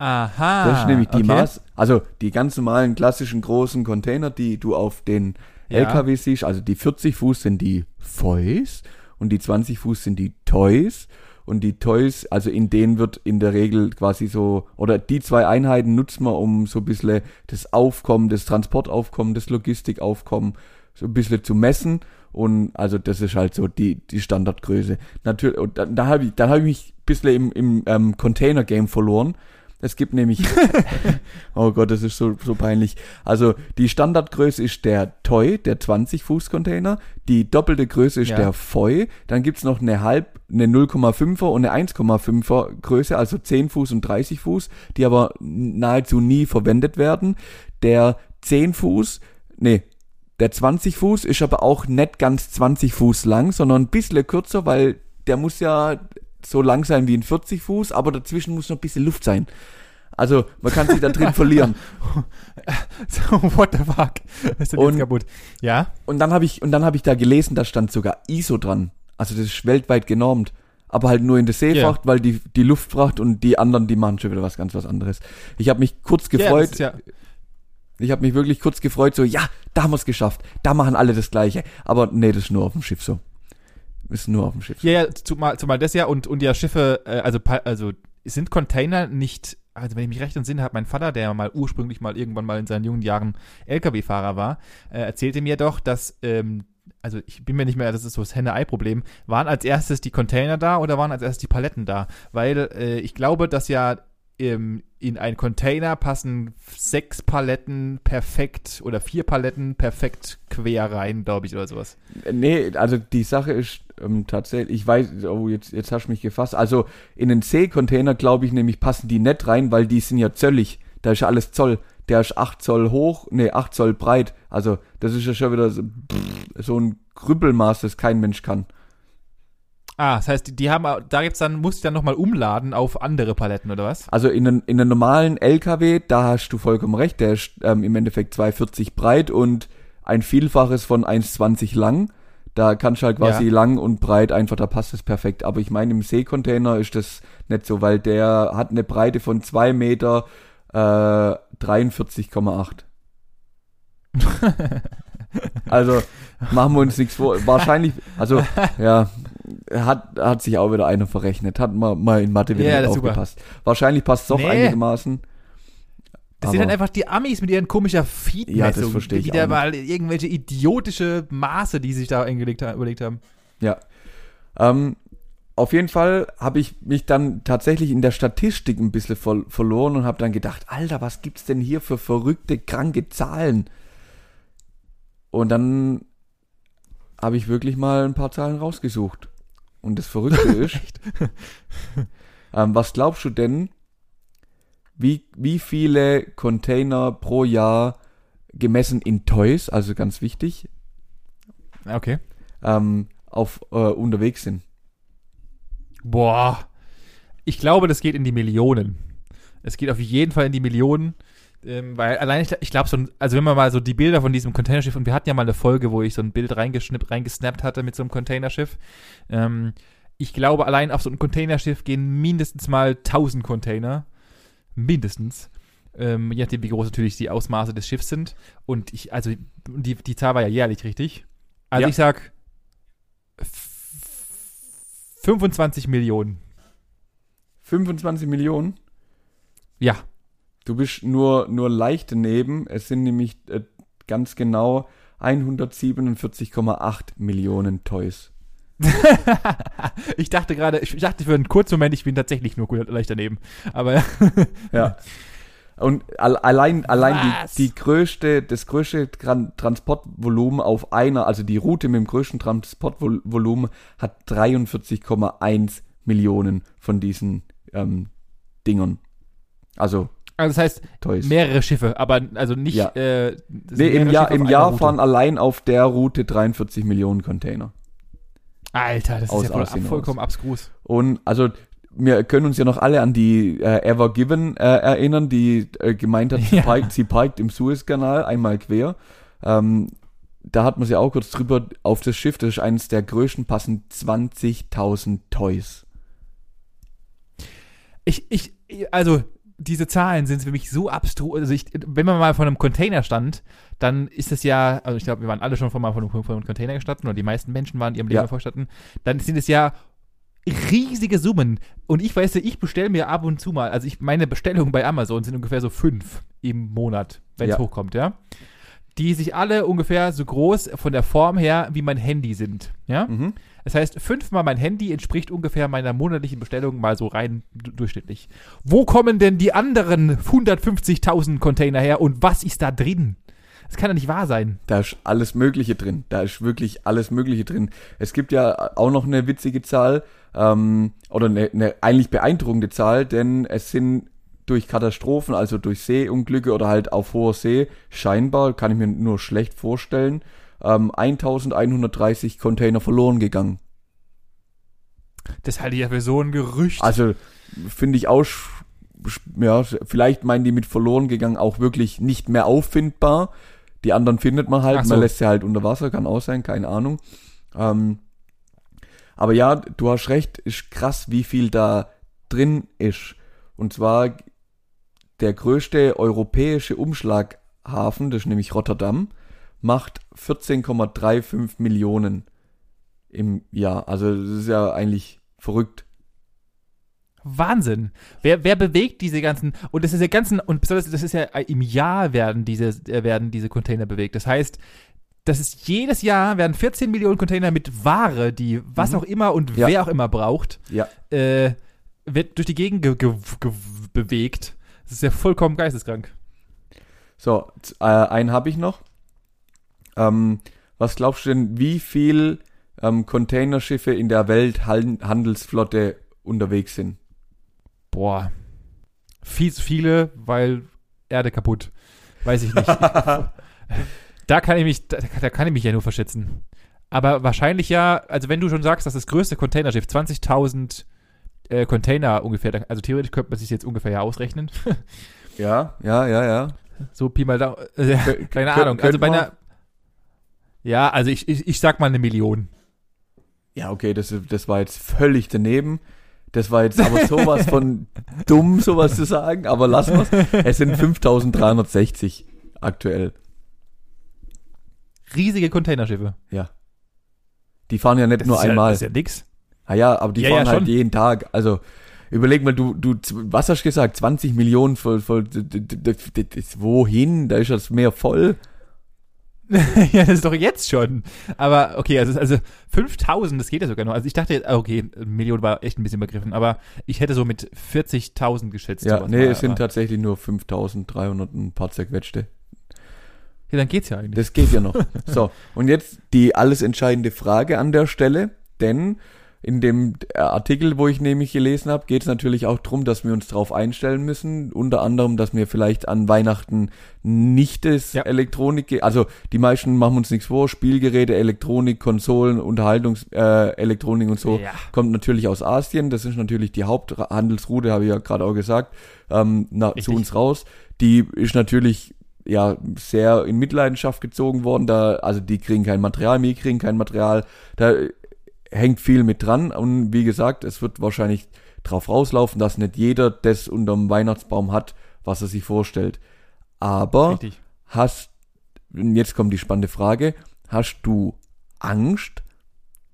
[SPEAKER 1] Aha.
[SPEAKER 2] Das ist nämlich die
[SPEAKER 1] okay.
[SPEAKER 2] Maß, also die ganz normalen klassischen großen Container, die du auf den
[SPEAKER 1] Ja.
[SPEAKER 2] LKW siehst, also die 40 Fuß sind die Foys und die 20 Fuß sind die Toys. Und die Toys, also in denen wird in der Regel quasi so, oder die zwei Einheiten nutzt man, um so ein bisschen das Aufkommen, das Transportaufkommen, das Logistikaufkommen so ein bisschen zu messen. Und also das ist halt so die, die Standardgröße. Natürlich, und dann, da habe ich, dann habe ich mich ein bisschen im, im ähm, Container-Game verloren. Es gibt nämlich, *laughs* oh Gott, das ist so, so peinlich. Also die Standardgröße ist der Toy, der 20 Fuß Container. Die doppelte Größe ist
[SPEAKER 1] Ja.
[SPEAKER 2] der Foy. Dann gibt's noch eine halb, eine 0,5er und eine 1,5er Größe, also 10 Fuß und 30 Fuß, die aber nahezu nie verwendet werden. Der 10 Fuß, nee, der 20 Fuß ist aber auch nicht ganz 20 Fuß lang, sondern ein bisschen kürzer, weil der muss ja so lang sein wie ein 40 Fuß, aber dazwischen muss noch ein bisschen Luft sein. Also man kann sich da drin verlieren. *laughs*
[SPEAKER 1] So, what the fuck? Ist denn
[SPEAKER 2] Und-
[SPEAKER 1] jetzt kaputt? Ja?
[SPEAKER 2] Und dann habe ich und dann habe ich da gelesen, da stand sogar ISO dran. Also das ist weltweit genormt, aber halt nur in der Seefracht, weil die die Luftfracht und die anderen, die machen schon wieder was ganz was anderes. Ich habe mich kurz gefreut.
[SPEAKER 1] ja,
[SPEAKER 2] Ich habe mich wirklich kurz gefreut, so ja, da haben wir es geschafft. Da machen alle das Gleiche. Aber nee, das ist nur auf dem Schiff so. Ist nur auf dem Schiff.
[SPEAKER 1] ja, ja zumal, zumal das ja und, und ja Schiffe, äh, also, also sind Container nicht, also wenn ich mich recht entsinne, hat mein Vater, der mal ursprünglich mal irgendwann mal in seinen jungen Jahren LKW-Fahrer war, äh, erzählte mir doch, dass, ähm, also ich bin mir nicht mehr, das ist so das Henne-Ei-Problem, waren als erstes die Container da oder waren als erstes die Paletten da? Weil äh, ich glaube, dass ja ähm, in einen Container passen sechs Paletten perfekt oder vier Paletten perfekt quer rein, glaube ich, oder sowas.
[SPEAKER 2] Nee, also die Sache ist ähm, tatsächlich, ich weiß, oh, jetzt, jetzt hast du mich gefasst. Also in den C-Container, glaube ich, nämlich passen die nicht rein, weil die sind ja zöllig. Da ist ja alles Zoll. Der ist 8 Zoll hoch, nee, 8 Zoll breit. Also das ist ja schon wieder so, pff, so ein Krüppelmaß, das kein Mensch kann.
[SPEAKER 1] Ah, das heißt, die, haben, da gibt's dann, musst du dann nochmal umladen auf andere Paletten, oder was?
[SPEAKER 2] Also in einem, in einem normalen LKW, da hast du vollkommen recht, der ist ähm, im Endeffekt 2,40 breit und ein Vielfaches von 1,20 lang. Da kannst du halt quasi
[SPEAKER 1] Ja.
[SPEAKER 2] lang und breit einfach, da passt es perfekt. Aber ich meine, im Seekontainer ist das nicht so, weil der hat eine Breite von 2 Meter äh, 43,8. *laughs* Also machen wir uns nichts vor. Wahrscheinlich, also ja, hat, hat sich auch wieder einer verrechnet. Hat mal, mal in Mathe wieder
[SPEAKER 1] Ja,
[SPEAKER 2] nicht
[SPEAKER 1] ist super.
[SPEAKER 2] aufgepasst. Wahrscheinlich passt es doch
[SPEAKER 1] Nee.
[SPEAKER 2] einigermaßen.
[SPEAKER 1] Das sind
[SPEAKER 2] Aber-
[SPEAKER 1] dann einfach die Amis mit ihren komischer Feedmessung.
[SPEAKER 2] Ja, das verstehe ich
[SPEAKER 1] Wieder mal irgendwelche idiotische Maße, die sich da eingelegt überlegt haben.
[SPEAKER 2] Ja. Ähm, auf jeden Fall habe ich mich dann tatsächlich in der Statistik ein bisschen ver verloren und habe dann gedacht, Alter, was gibt's denn hier für verrückte, kranke Zahlen? Und dann habe ich wirklich mal ein paar Zahlen rausgesucht. Und das Verrückte *laughs* ist, *laughs* ähm, was glaubst du denn, wie, wie viele Container pro Jahr gemessen in Toys, also ganz wichtig,
[SPEAKER 1] Okay.
[SPEAKER 2] ähm, auf äh, unterwegs sind?
[SPEAKER 1] Boah. Ich glaube, das geht in die Millionen. Es geht auf jeden Fall in die Millionen. Ähm, weil allein, ich, ich glaube, so also wenn man mal so die Bilder von diesem Containerschiff, und wir hatten ja mal eine Folge, wo ich so ein Bild reingeschnippt, reingesnappt hatte mit so einem Containerschiff. Ähm, ich glaube, allein auf so ein Containerschiff gehen mindestens mal 1000 Container. Mindestens. Ähm, je nachdem, wie groß natürlich die Ausmaße des Schiffs sind. Und ich, also, die, die Zahl war ja jährlich, richtig? Also
[SPEAKER 2] Ja.
[SPEAKER 1] ich sag f- 25 Millionen.
[SPEAKER 2] 25 Millionen?
[SPEAKER 1] Ja.
[SPEAKER 2] Du bist nur, nur leicht daneben. Es sind nämlich äh, ganz genau 147,8 Millionen Toys. *laughs*
[SPEAKER 1] ich dachte gerade, ich dachte für einen kurzen Moment, ich bin tatsächlich nur leicht daneben. Aber *laughs*
[SPEAKER 2] Ja. Und al allein, allein
[SPEAKER 1] Was?
[SPEAKER 2] die, die größte, das größte Tran Transportvolumen auf einer, also die Route mit dem größten Transportvolumen hat 43,1 Millionen von diesen ähm, Dingern. Also
[SPEAKER 1] also das heißt,
[SPEAKER 2] Toys.
[SPEAKER 1] mehrere Schiffe, aber also nicht.
[SPEAKER 2] Ja.
[SPEAKER 1] Äh,
[SPEAKER 2] nee, im Jahr, im Jahr fahren allein auf der Route 43 Millionen Container.
[SPEAKER 1] Alter, das
[SPEAKER 2] aus
[SPEAKER 1] ist ja voll,
[SPEAKER 2] Aussehen
[SPEAKER 1] vollkommen abstrus.
[SPEAKER 2] Und also wir können uns ja noch alle an die äh, Ever Given äh, erinnern, die äh, gemeint hat, sie, *laughs*
[SPEAKER 1] Ja.
[SPEAKER 2] parkt, sie parkt im Suezkanal einmal quer. Ähm, da hat man sie auch kurz drüber auf das Schiff, das ist eines der größten, passen 20.000 Toys.
[SPEAKER 1] Ich, ich, also diese Zahlen sind für mich so abstrus. Also ich, wenn man mal von einem Container stand, dann ist es ja, also ich glaube, wir waren alle schon von mal von einem, von einem Container gestanden, oder die meisten Menschen waren in ihrem Leben
[SPEAKER 2] Ja.
[SPEAKER 1] davor gestanden, dann sind es ja riesige Summen. Und ich weiß ja, ich bestelle mir ab und zu mal, also ich, meine Bestellungen bei Amazon sind ungefähr so fünf im Monat, wenn es
[SPEAKER 2] Ja.
[SPEAKER 1] hochkommt, ja. Die sich alle ungefähr so groß von der Form her wie mein Handy sind, ja.
[SPEAKER 2] Mhm.
[SPEAKER 1] Das heißt, fünfmal mein Handy entspricht ungefähr meiner monatlichen Bestellung mal so rein du- durchschnittlich. Wo kommen denn die anderen 150.000 Container her und was ist da drin? Das kann doch nicht wahr sein.
[SPEAKER 2] Da ist alles Mögliche drin. Da ist wirklich alles Mögliche drin. Es gibt ja auch noch eine witzige Zahl, ähm, oder eine, eine eigentlich beeindruckende Zahl, denn es sind durch Katastrophen, also durch Seeunglücke oder halt auf hoher See, scheinbar, kann ich mir nur schlecht vorstellen, ähm, 1130 Container verloren gegangen.
[SPEAKER 1] Das halte ich ja für so ein Gerücht.
[SPEAKER 2] Also finde ich auch, ja, vielleicht meinen die mit verloren gegangen auch wirklich nicht mehr auffindbar. Die anderen findet man halt,
[SPEAKER 1] so.
[SPEAKER 2] man lässt sie halt unter Wasser, kann auch sein, keine Ahnung. Ähm, aber ja, du hast recht, ist krass, wie viel da drin ist. Und zwar der größte europäische Umschlaghafen, das ist nämlich Rotterdam, macht 14,35 Millionen im Jahr. Also das ist ja eigentlich verrückt.
[SPEAKER 1] Wahnsinn. Wer, wer bewegt diese ganzen, und das ist ja ganzen, und besonders, das ist ja im Jahr werden diese, werden diese Container bewegt. Das heißt, das ist jedes Jahr werden 14 Millionen Container mit Ware, die was
[SPEAKER 2] Mhm.
[SPEAKER 1] auch immer und
[SPEAKER 2] Ja.
[SPEAKER 1] wer auch immer braucht,
[SPEAKER 2] Ja.
[SPEAKER 1] äh, wird durch die Gegend ge ge ge bewegt. Das ist ja vollkommen geisteskrank.
[SPEAKER 2] So, äh, einen habe ich noch. Ähm, was glaubst du denn, wie viel ähm, Containerschiffe in der Welthandelsflotte unterwegs sind?
[SPEAKER 1] Boah. Viel zu viele, weil Erde kaputt. Weiß ich nicht. *laughs* da kann ich mich, da, da kann ich mich ja nur verschätzen. Aber wahrscheinlich ja, also wenn du schon sagst, dass das größte Containerschiff 20.000 äh, Container ungefähr, also theoretisch könnte man sich jetzt ungefähr ja ausrechnen. *laughs*
[SPEAKER 2] Ja, ja, ja, ja.
[SPEAKER 1] so Pi mal da, äh, *laughs* keine Ahnung. Also bei einer, ja, also ich, ich, ich sag mal eine Million.
[SPEAKER 2] Ja, okay, das, das war jetzt völlig daneben. Das war jetzt aber sowas von *laughs* dumm, sowas zu sagen, aber lassen wir's. Es sind 5360 aktuell.
[SPEAKER 1] Riesige Containerschiffe.
[SPEAKER 2] Ja. Die fahren ja nicht
[SPEAKER 1] Das
[SPEAKER 2] nur
[SPEAKER 1] ist Ja,
[SPEAKER 2] einmal.
[SPEAKER 1] das ist ja nix.
[SPEAKER 2] Ah ja, aber die
[SPEAKER 1] Ja,
[SPEAKER 2] fahren
[SPEAKER 1] ja,
[SPEAKER 2] halt jeden Tag. Also überleg mal, du, du, was hast du gesagt? 20 Millionen voll, voll, wohin? Da ist das Meer voll. *laughs*
[SPEAKER 1] ja, das ist doch jetzt schon. Aber okay, also, also 5000, das geht ja sogar noch. Also ich dachte, okay, Million war echt ein bisschen begriffen, aber ich hätte so mit 40.000 geschätzt.
[SPEAKER 2] Ja, nee, es sind tatsächlich nur 5300 und ein paar zerquetschte.
[SPEAKER 1] Ja, dann geht's ja eigentlich.
[SPEAKER 2] Das geht ja noch. so, und jetzt die alles entscheidende Frage an der Stelle, denn in dem äh, Artikel, wo ich nämlich gelesen habe, geht es natürlich auch drum, dass wir uns darauf einstellen müssen. Unter anderem, dass wir vielleicht an Weihnachten nicht das
[SPEAKER 1] Ja.
[SPEAKER 2] Elektronik, also die meisten machen uns nichts vor, Spielgeräte, Elektronik, Konsolen, Unterhaltungs, äh, und so
[SPEAKER 1] Ja.
[SPEAKER 2] kommt natürlich aus Asien. Das ist natürlich die Haupthandelsroute, habe ich ja gerade auch gesagt, ähm, na, zu uns raus. Die ist natürlich ja sehr in Mitleidenschaft gezogen worden. Da, also die kriegen kein Material, wir kriegen kein Material. Da hängt viel mit dran. Und wie gesagt, es wird wahrscheinlich drauf rauslaufen, dass nicht jeder das unterm Weihnachtsbaum hat, was er sich vorstellt. Aber
[SPEAKER 1] Richtig.
[SPEAKER 2] hast, und jetzt kommt die spannende Frage, hast du Angst,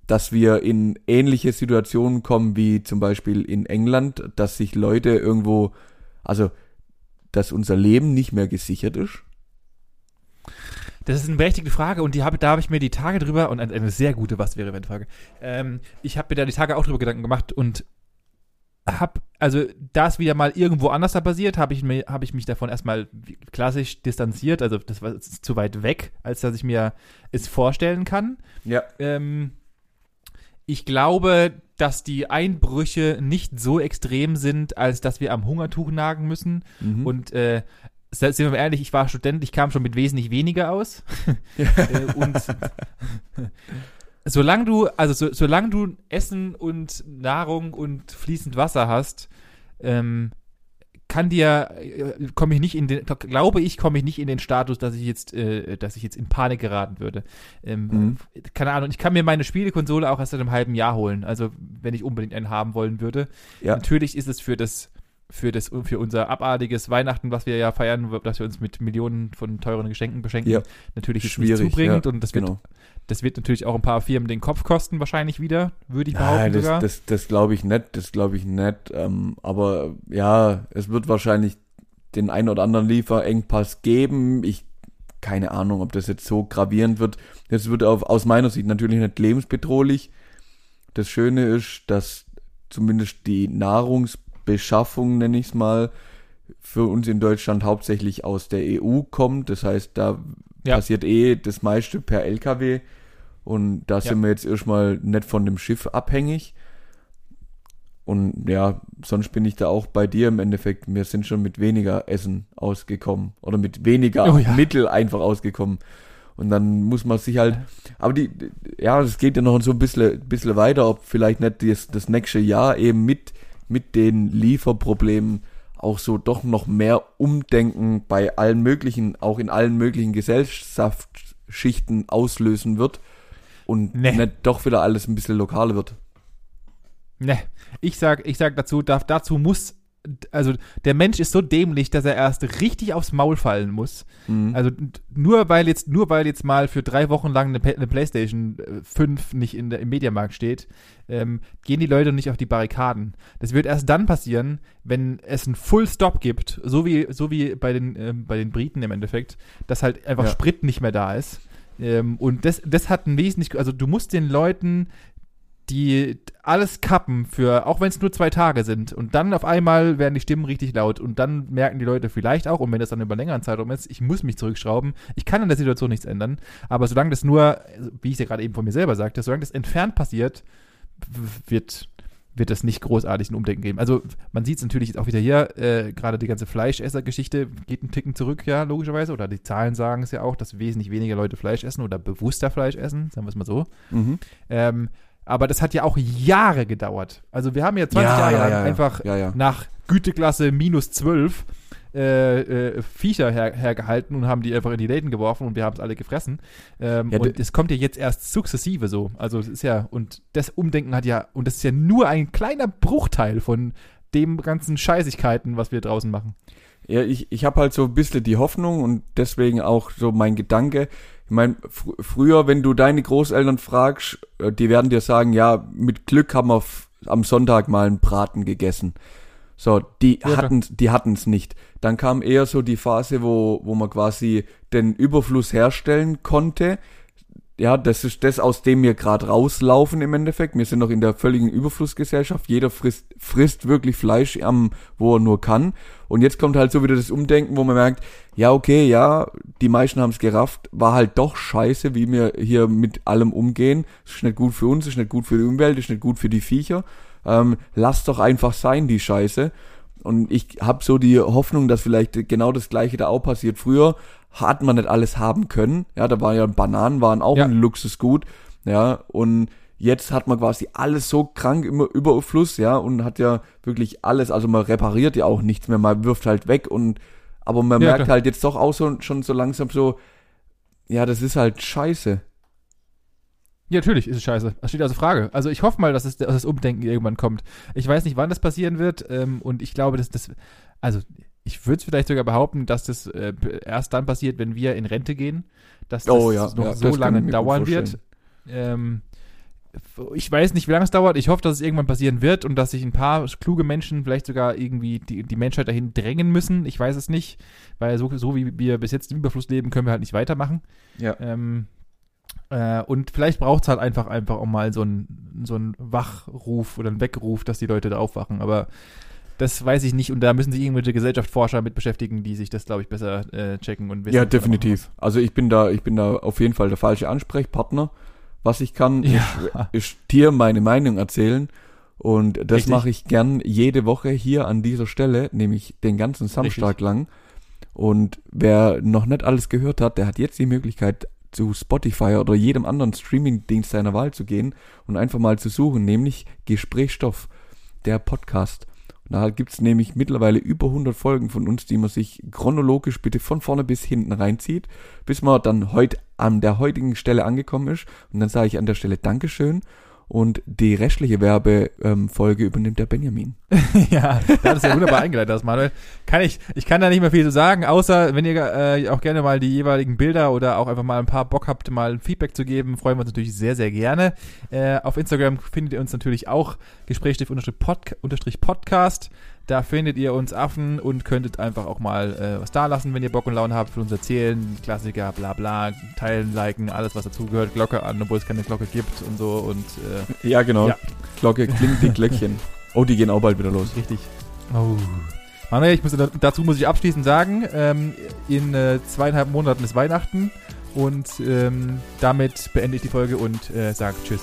[SPEAKER 2] dass wir in ähnliche Situationen kommen wie zum Beispiel in England, dass sich Leute irgendwo, also dass unser Leben nicht mehr gesichert ist?
[SPEAKER 1] Das ist eine berechtigte Frage und die habe, da habe ich mir die Tage drüber, und eine, sehr gute Was wäre, wenn Frage. Ähm, ich habe mir da die Tage auch drüber Gedanken gemacht und habe, also da es wieder mal irgendwo anders da passiert, habe ich, mir- habe ich mich davon erstmal klassisch distanziert. Also das war zu weit weg, als dass ich mir es vorstellen kann.
[SPEAKER 2] Ja.
[SPEAKER 1] Ähm, ich glaube, dass die Einbrüche nicht so extrem sind, als dass wir am Hungertuch nagen müssen.
[SPEAKER 2] Mhm.
[SPEAKER 1] Und äh, sind wir mal ehrlich, ich war Student, ich kam schon mit wesentlich weniger aus. *laughs* äh, und solange du, also so, solange du Essen und Nahrung und fließend Wasser hast, ähm, kann dir, äh, komme ich nicht in den, glaube ich, komme ich nicht in den Status, dass ich jetzt, äh, dass ich jetzt in Panik geraten würde. Ähm,
[SPEAKER 2] Mhm.
[SPEAKER 1] Keine Ahnung, ich kann mir meine Spielekonsole auch erst in einem halben Jahr holen, also wenn ich unbedingt einen haben wollen würde.
[SPEAKER 2] Ja.
[SPEAKER 1] Natürlich ist es für das für, das, für unser abartiges Weihnachten, was wir ja feiern, dass wir uns mit Millionen von teuren Geschenken beschenken,
[SPEAKER 2] Ja.
[SPEAKER 1] natürlich
[SPEAKER 2] Schwierig,
[SPEAKER 1] zubringend.
[SPEAKER 2] ja,
[SPEAKER 1] und das
[SPEAKER 2] genau.
[SPEAKER 1] wird, das wird natürlich auch ein paar Firmen den Kopf kosten, wahrscheinlich wieder, würde ich behaupten
[SPEAKER 2] Nein, das,
[SPEAKER 1] sogar.
[SPEAKER 2] das, das glaube ich nicht, das glaube ich nicht. Ähm, aber ja, es wird wahrscheinlich den ein oder anderen Lieferengpass geben. Ich keine Ahnung, ob das jetzt so gravierend wird. Das wird auf, aus meiner Sicht natürlich nicht lebensbedrohlich. Das Schöne ist, dass zumindest die Nahrungsbeschaffung, nenne ich es mal, für uns in Deutschland hauptsächlich aus der EU kommt. Das heißt, da
[SPEAKER 1] Ja.
[SPEAKER 2] passiert eh das meiste per LKW. Und da
[SPEAKER 1] Ja.
[SPEAKER 2] sind wir jetzt erstmal nicht von dem Schiff abhängig. Und ja, sonst bin ich da auch bei dir im Endeffekt. Wir sind schon mit weniger Essen ausgekommen. Oder mit weniger
[SPEAKER 1] Oh ja.
[SPEAKER 2] Mittel einfach ausgekommen. Und dann muss man sich halt, aber die, ja, es geht ja noch so ein bisschen, bisschen weiter, ob vielleicht nicht das, das nächste Jahr eben mit, mit den Lieferproblemen auch so doch noch mehr Umdenken bei allen möglichen, auch in allen möglichen Gesellschaftsschichten auslösen wird und
[SPEAKER 1] Nee.
[SPEAKER 2] nicht doch wieder alles ein bisschen lokaler wird.
[SPEAKER 1] Ne, ich sag, ich sag dazu, darf, dazu muss, also der Mensch ist so dämlich, dass er erst richtig aufs Maul fallen muss.
[SPEAKER 2] Mhm.
[SPEAKER 1] Also nur weil jetzt, nur weil jetzt mal für drei Wochen lang eine, eine PlayStation äh, 5 nicht in der, im Mediamarkt steht, ähm, gehen die Leute nicht auf die Barrikaden. Das wird erst dann passieren, wenn es einen Full Stop gibt, so wie, so wie bei den, ähm, bei den Briten im Endeffekt, dass halt einfach
[SPEAKER 2] Ja.
[SPEAKER 1] Sprit nicht mehr da ist. Ähm, und das, das hat ein wesentlich, also du musst den Leuten die alles kappen für, auch wenn es nur zwei Tage sind. Und dann auf einmal werden die Stimmen richtig laut. Und dann merken die Leute vielleicht auch, und wenn das dann über einen längeren Zeitraum ist, ich muss mich zurückschrauben. Ich kann an der Situation nichts ändern. Aber solange das nur, wie ich es ja gerade eben von mir selber sagte, solange das entfernt passiert, wird, wird es nicht großartig ein Umdenken geben. Also man sieht es natürlich jetzt auch wieder hier, äh, gerade die ganze Fleischesser-Geschichte geht einen Ticken zurück, ja, logischerweise. Oder die Zahlen sagen es ja auch, dass wesentlich weniger Leute Fleisch essen oder bewusster Fleisch essen, sagen wir es mal so.
[SPEAKER 2] Mhm.
[SPEAKER 1] Ähm, aber das hat ja auch Jahre gedauert. Also wir haben ja 20
[SPEAKER 2] Ja,
[SPEAKER 1] Jahre
[SPEAKER 2] ja,
[SPEAKER 1] lang
[SPEAKER 2] ja,
[SPEAKER 1] einfach nach Güteklasse minus 12 äh, äh, Viecher her, hergehalten und haben die einfach in die Läden geworfen und wir haben es alle gefressen. Ähm,
[SPEAKER 2] Ja,
[SPEAKER 1] und es kommt ja jetzt erst sukzessive so. Also es ist ja, und das Umdenken hat ja, und das ist ja nur ein kleiner Bruchteil von dem ganzen Scheißigkeiten, was wir draußen machen.
[SPEAKER 2] Ja, ich, ich habe halt so ein bisschen die Hoffnung und deswegen auch so mein Gedanke. Ich meine, fr früher, wenn du deine Großeltern fragst, äh, die werden dir sagen, ja, mit Glück haben wir am Sonntag mal einen Braten gegessen. So, die
[SPEAKER 1] Ja,
[SPEAKER 2] hatten die hatten's nicht. Dann kam eher so die Phase, wo, wo man quasi den Überfluss herstellen konnte. Ja, das ist das, aus dem wir gerade rauslaufen im Endeffekt. Wir sind noch in der völligen Überflussgesellschaft. Jeder frisst, frisst wirklich Fleisch am, wo er nur kann. Und jetzt kommt halt so wieder das Umdenken, wo man merkt, ja, okay, ja, die meisten haben es gerafft, war halt doch scheiße, wie wir hier mit allem umgehen. Ist nicht gut für uns, ist nicht gut für die Umwelt, ist nicht gut für die Viecher. Ähm, lass doch einfach sein, die Scheiße. Und ich habe so die Hoffnung, dass vielleicht genau das gleiche da auch passiert. Früher hat man nicht alles haben können. Ja, da waren ja Bananen, waren auch
[SPEAKER 1] Ja.
[SPEAKER 2] ein Luxusgut. Ja, und jetzt hat man quasi alles so krank im Überfluss, ja, und hat ja wirklich alles, also man repariert ja auch nichts mehr, man wirft halt weg und, aber man
[SPEAKER 1] Ja,
[SPEAKER 2] merkt
[SPEAKER 1] klar.
[SPEAKER 2] halt jetzt doch auch so, schon so langsam so, ja, das ist halt scheiße.
[SPEAKER 1] Ja, natürlich ist es scheiße. Das steht also Frage. Also ich hoffe mal, dass, es, dass das Umdenken irgendwann kommt. Ich weiß nicht, wann das passieren wird. Ähm, und ich glaube, dass das, also ich würde es vielleicht sogar behaupten, dass das äh, erst dann passiert, wenn wir in Rente gehen. Dass das
[SPEAKER 2] Oh ja,
[SPEAKER 1] noch
[SPEAKER 2] ja,
[SPEAKER 1] so lange dauern wird. Ähm, ich weiß nicht, wie lange es dauert. Ich hoffe, dass es irgendwann passieren wird und dass sich ein paar kluge Menschen vielleicht sogar irgendwie die, die Menschheit dahin drängen müssen. Ich weiß es nicht, weil so, so wie wir bis jetzt im Überfluss leben, können wir halt nicht weitermachen.
[SPEAKER 2] Ja.
[SPEAKER 1] Ähm, äh, und vielleicht braucht es halt einfach, einfach auch mal so einen so Wachruf oder einen Weckruf, dass die Leute da aufwachen. Aber das weiß ich nicht und da müssen sich irgendwelche Gesellschaftsforscher mit beschäftigen, die sich das, glaube ich, besser äh, checken und wissen.
[SPEAKER 2] Ja, definitiv. Also ich bin da, ich bin da auf jeden Fall der falsche Ansprechpartner. Was ich kann,
[SPEAKER 1] Ja.
[SPEAKER 2] ist, ist dir meine Meinung erzählen. Und das mache ich gern jede Woche hier an dieser Stelle, nämlich den ganzen Samstag
[SPEAKER 1] Richtig.
[SPEAKER 2] lang. Und wer noch nicht alles gehört hat, der hat jetzt die Möglichkeit, zu Spotify oder jedem anderen Streamingdienst seiner Wahl zu gehen und einfach mal zu suchen, nämlich Gesprächsstoff, der Podcast. Da gibt's nämlich mittlerweile über 100 Folgen von uns, die man sich chronologisch bitte von vorne bis hinten reinzieht, bis man dann heute an der heutigen Stelle angekommen ist. Und dann sage ich an der Stelle Dankeschön. Und die restliche Werbefolge übernimmt der Benjamin. *laughs*
[SPEAKER 1] ja, das ist ja wunderbar eingeleitet, das Manuel. Kann ich, ich kann da nicht mehr viel zu sagen, außer wenn ihr äh, auch gerne mal die jeweiligen Bilder oder auch einfach mal ein paar Bock habt, mal ein Feedback zu geben, freuen wir uns natürlich sehr, sehr gerne. Äh, auf Instagram findet ihr uns natürlich auch Gesprächsstift-Podcast. Da findet ihr uns Affen und könntet einfach auch mal äh, was da lassen, wenn ihr Bock und Laune habt, für uns erzählen, Klassiker, bla bla, teilen, liken, alles was dazugehört, Glocke an, obwohl es keine Glocke gibt und so und
[SPEAKER 2] äh, Ja, genau. Ja. Glocke klingt die Glöckchen. *laughs* Oh, die gehen auch bald wieder los.
[SPEAKER 1] Richtig. Oh. Manuel, ich muss, dazu muss ich abschließend sagen, ähm, in äh, zweieinhalb Monaten ist Weihnachten und ähm, damit beende ich die Folge und äh, sage Tschüss.